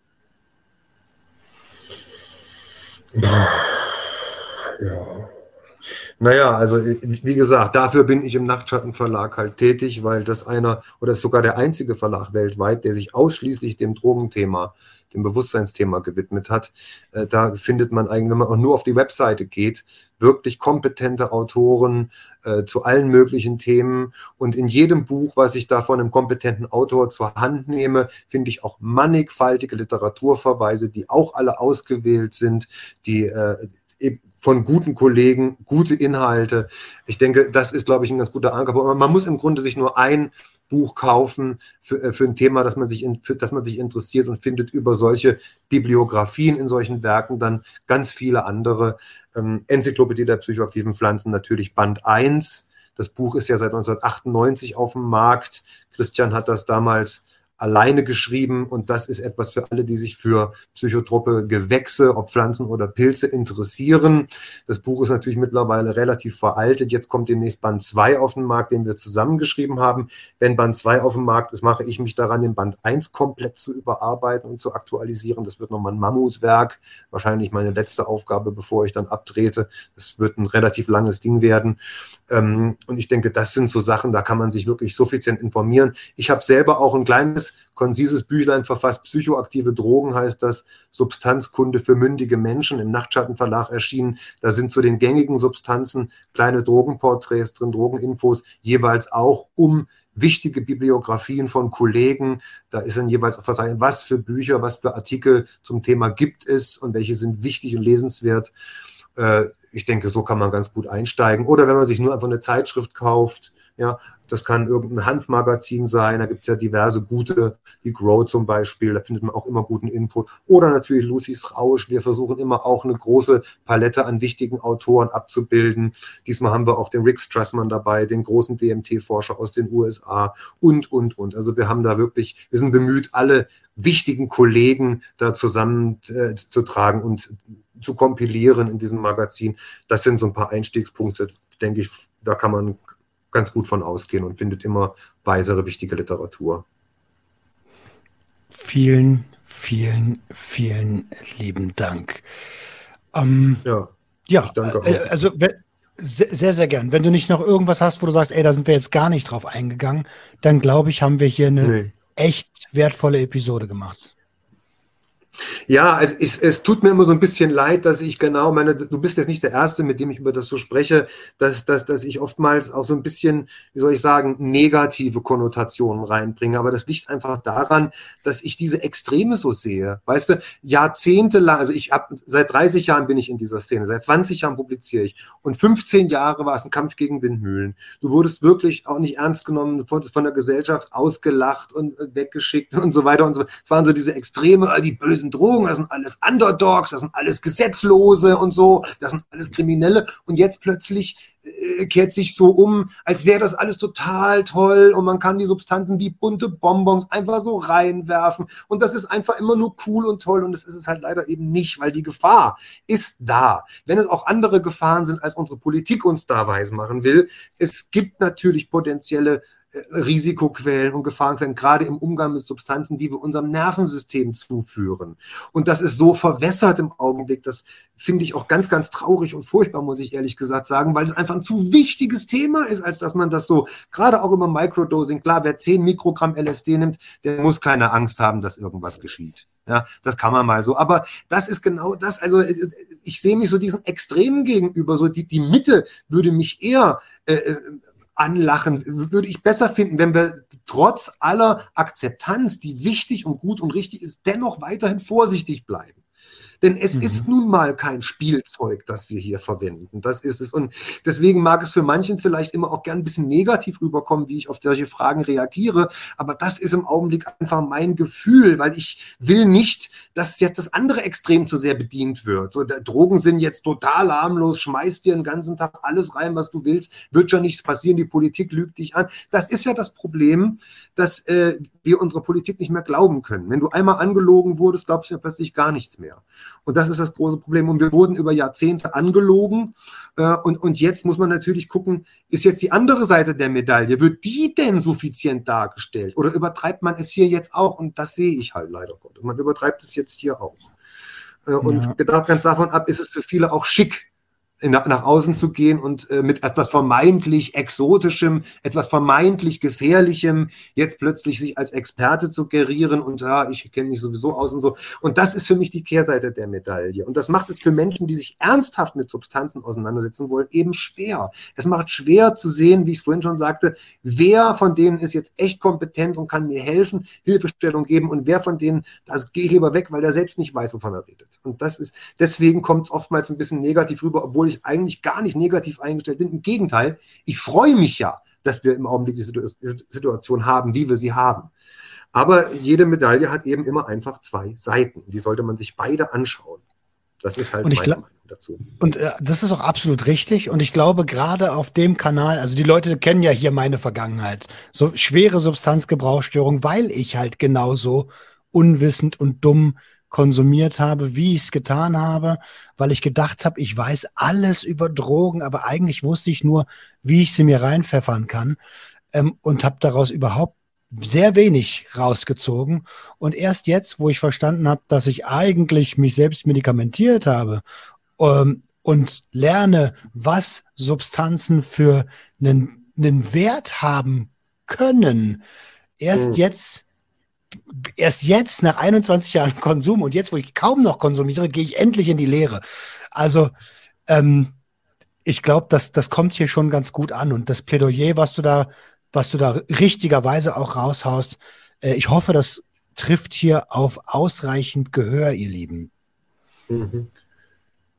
Ja. Naja, also wie gesagt, dafür bin ich im Nachtschattenverlag halt tätig, weil das einer oder sogar der einzige Verlag weltweit, der sich ausschließlich dem Drogenthema, dem Bewusstseinsthema gewidmet hat. Äh, da findet man eigentlich, wenn man auch nur auf die Webseite geht, wirklich kompetente Autoren äh, zu allen möglichen Themen. Und in jedem Buch, was ich da von einem kompetenten Autor zur Hand nehme, finde ich auch mannigfaltige Literaturverweise, die auch alle ausgewählt sind, die äh, von guten Kollegen, gute Inhalte. Ich denke, das ist, glaube ich, ein ganz guter Anker. Man muss im Grunde sich nur ein Buch kaufen für, äh, für ein Thema, das man, sich in, für das man sich interessiert und findet über solche Bibliografien in solchen Werken dann ganz viele andere. Ähm, Enzyklopädie der psychoaktiven Pflanzen natürlich Band 1. Das Buch ist ja seit 1998 auf dem Markt. Christian hat das damals alleine geschrieben und das ist etwas für alle, die sich für psychotrope Gewächse, ob Pflanzen oder Pilze interessieren. Das Buch ist natürlich mittlerweile relativ veraltet. Jetzt kommt demnächst Band 2 auf den Markt, den wir zusammengeschrieben haben. Wenn Band 2 auf dem Markt ist, mache ich mich daran, den Band 1 komplett zu überarbeiten und zu aktualisieren. Das wird nochmal ein Mammutwerk, wahrscheinlich meine letzte Aufgabe, bevor ich dann abtrete. Das wird ein relativ langes Ding werden. Ähm, und ich denke, das sind so Sachen, da kann man sich wirklich suffizient informieren. Ich habe selber auch ein kleines, konzises Büchlein verfasst. Psychoaktive Drogen heißt das. Substanzkunde für mündige Menschen im Nachtschattenverlag erschienen. Da sind zu den gängigen Substanzen kleine Drogenporträts drin, Drogeninfos, jeweils auch um wichtige Bibliografien von Kollegen. Da ist dann jeweils auch verzeichnet, was für Bücher, was für Artikel zum Thema gibt es und welche sind wichtig und lesenswert. Äh, ich denke, so kann man ganz gut einsteigen. Oder wenn man sich nur einfach eine Zeitschrift kauft, ja, das kann irgendein Hanfmagazin sein, da gibt es ja diverse gute, die Grow zum Beispiel, da findet man auch immer guten Input. Oder natürlich Lucy's Rausch, wir versuchen immer auch eine große Palette an wichtigen Autoren abzubilden. Diesmal haben wir auch den Rick Strassman dabei, den großen DMT-Forscher aus den USA und, und, und. Also wir haben da wirklich, wir sind bemüht, alle wichtigen Kollegen da zusammenzutragen äh, und zu kompilieren in diesem Magazin. Das sind so ein paar Einstiegspunkte, denke ich, da kann man ganz gut von ausgehen und findet immer weitere wichtige Literatur. Vielen, vielen, vielen lieben Dank. Ähm, ja, ja danke äh, auch. also sehr, sehr gern. Wenn du nicht noch irgendwas hast, wo du sagst, ey, da sind wir jetzt gar nicht drauf eingegangen, dann glaube ich, haben wir hier eine nee. echt wertvolle Episode gemacht. Ja, also es, es tut mir immer so ein bisschen leid, dass ich genau meine, du bist jetzt nicht der Erste, mit dem ich über das so spreche, dass, dass, dass ich oftmals auch so ein bisschen, wie soll ich sagen, negative Konnotationen reinbringe. Aber das liegt einfach daran, dass ich diese Extreme so sehe. Weißt du, jahrzehntelang, also ich habe seit 30 Jahren bin ich in dieser Szene, seit 20 Jahren publiziere ich und 15 Jahre war es ein Kampf gegen Windmühlen. Du wurdest wirklich auch nicht ernst genommen, von, von der Gesellschaft ausgelacht und weggeschickt und so weiter und so. Es waren so diese Extreme, die bösen Drogen, das sind alles Underdogs, das sind alles Gesetzlose und so, das sind alles Kriminelle. Und jetzt plötzlich äh, kehrt sich so um, als wäre das alles total toll und man kann die Substanzen wie bunte Bonbons einfach so reinwerfen. Und das ist einfach immer nur cool und toll und das ist es halt leider eben nicht, weil die Gefahr ist da. Wenn es auch andere Gefahren sind, als unsere Politik uns da weismachen will, es gibt natürlich potenzielle Risikoquellen und Gefahrenquellen, gerade im Umgang mit Substanzen, die wir unserem Nervensystem zuführen. Und das ist so verwässert im Augenblick, das finde ich auch ganz, ganz traurig und furchtbar, muss ich ehrlich gesagt sagen, weil es einfach ein zu wichtiges Thema ist, als dass man das so, gerade auch über Microdosing, klar, wer 10 Mikrogramm LSD nimmt, der muss keine Angst haben, dass irgendwas geschieht. Ja, das kann man mal so. Aber das ist genau das. Also ich sehe mich so diesen Extremen gegenüber. So die, die Mitte würde mich eher äh, äh anlachen, würde ich besser finden, wenn wir trotz aller Akzeptanz, die wichtig und gut und richtig ist, dennoch weiterhin vorsichtig bleiben. Denn es mhm. ist nun mal kein Spielzeug, das wir hier verwenden. Das ist es. Und deswegen mag es für manchen vielleicht immer auch gern ein bisschen negativ rüberkommen, wie ich auf solche Fragen reagiere. Aber das ist im Augenblick einfach mein Gefühl, weil ich will nicht, dass jetzt das andere Extrem zu sehr bedient wird. So, Drogen sind jetzt total harmlos, schmeißt dir den ganzen Tag alles rein, was du willst, wird schon nichts passieren, die Politik lügt dich an. Das ist ja das Problem, dass äh, wir unsere Politik nicht mehr glauben können. Wenn du einmal angelogen wurdest, glaubst du ja plötzlich gar nichts mehr. Und das ist das große Problem. Und wir wurden über Jahrzehnte angelogen. Äh, und, und jetzt muss man natürlich gucken, ist jetzt die andere Seite der Medaille, wird die denn suffizient dargestellt? Oder übertreibt man es hier jetzt auch? Und das sehe ich halt leider Gott. Und man übertreibt es jetzt hier auch. Äh, und ja. ganz davon ab, ist es für viele auch schick, nach, nach außen zu gehen und äh, mit etwas vermeintlich Exotischem, etwas vermeintlich Gefährlichem jetzt plötzlich sich als Experte zu gerieren und ja, ich kenne mich sowieso aus und so. Und das ist für mich die Kehrseite der Medaille. Und das macht es für Menschen, die sich ernsthaft mit Substanzen auseinandersetzen wollen, eben schwer. Es macht schwer zu sehen, wie ich es vorhin schon sagte, wer von denen ist jetzt echt kompetent und kann mir helfen, Hilfestellung geben und wer von denen, das gehe ich lieber weg, weil der selbst nicht weiß, wovon er redet. Und das ist, deswegen kommt es oftmals ein bisschen negativ rüber, obwohl ich eigentlich gar nicht negativ eingestellt bin. Im Gegenteil, ich freue mich ja, dass wir im Augenblick die Situation haben, wie wir sie haben. Aber jede Medaille hat eben immer einfach zwei Seiten. Die sollte man sich beide anschauen. Das ist halt meine Meinung dazu. Und äh, das ist auch absolut richtig. Und ich glaube, gerade auf dem Kanal, also die Leute kennen ja hier meine Vergangenheit, so schwere Substanzgebrauchsstörung, weil ich halt genauso unwissend und dumm konsumiert habe, wie ich es getan habe, weil ich gedacht habe, ich weiß alles über Drogen, aber eigentlich wusste ich nur, wie ich sie mir reinpfeffern kann ähm, und habe daraus überhaupt sehr wenig rausgezogen. Und erst jetzt, wo ich verstanden habe, dass ich eigentlich mich selbst medikamentiert habe ähm, und lerne, was Substanzen für einen, einen Wert haben können, erst mhm. jetzt erst jetzt nach 21 Jahren Konsum und jetzt, wo ich kaum noch konsumiere, gehe ich endlich in die Lehre. Also ähm, ich glaube, das, das kommt hier schon ganz gut an. Und das Plädoyer, was du da, was du da richtigerweise auch raushaust, äh, ich hoffe, das trifft hier auf ausreichend Gehör, ihr Lieben. Mhm.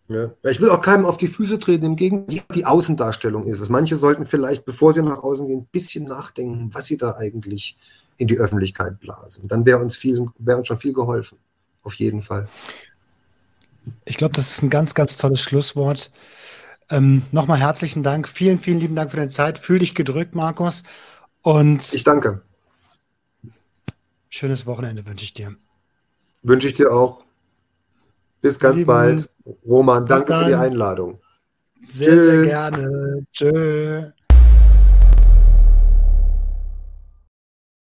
Ja. Ich will auch keinem auf die Füße treten, im Gegenteil, die Außendarstellung ist es. Manche sollten vielleicht, bevor sie nach außen gehen, ein bisschen nachdenken, was sie da eigentlich in die Öffentlichkeit blasen. Dann wäre uns, wär uns schon viel geholfen. Auf jeden Fall. Ich glaube, das ist ein ganz, ganz tolles Schlusswort. Ähm, Nochmal herzlichen Dank. Vielen, vielen lieben Dank für deine Zeit. Fühl dich gedrückt, Markus. Und ich danke. Schönes Wochenende wünsche ich dir. Wünsche ich dir auch. Bis ganz lieben, bald. Roman, danke für die Einladung. Sehr, Tschüss. sehr gerne. Tschö.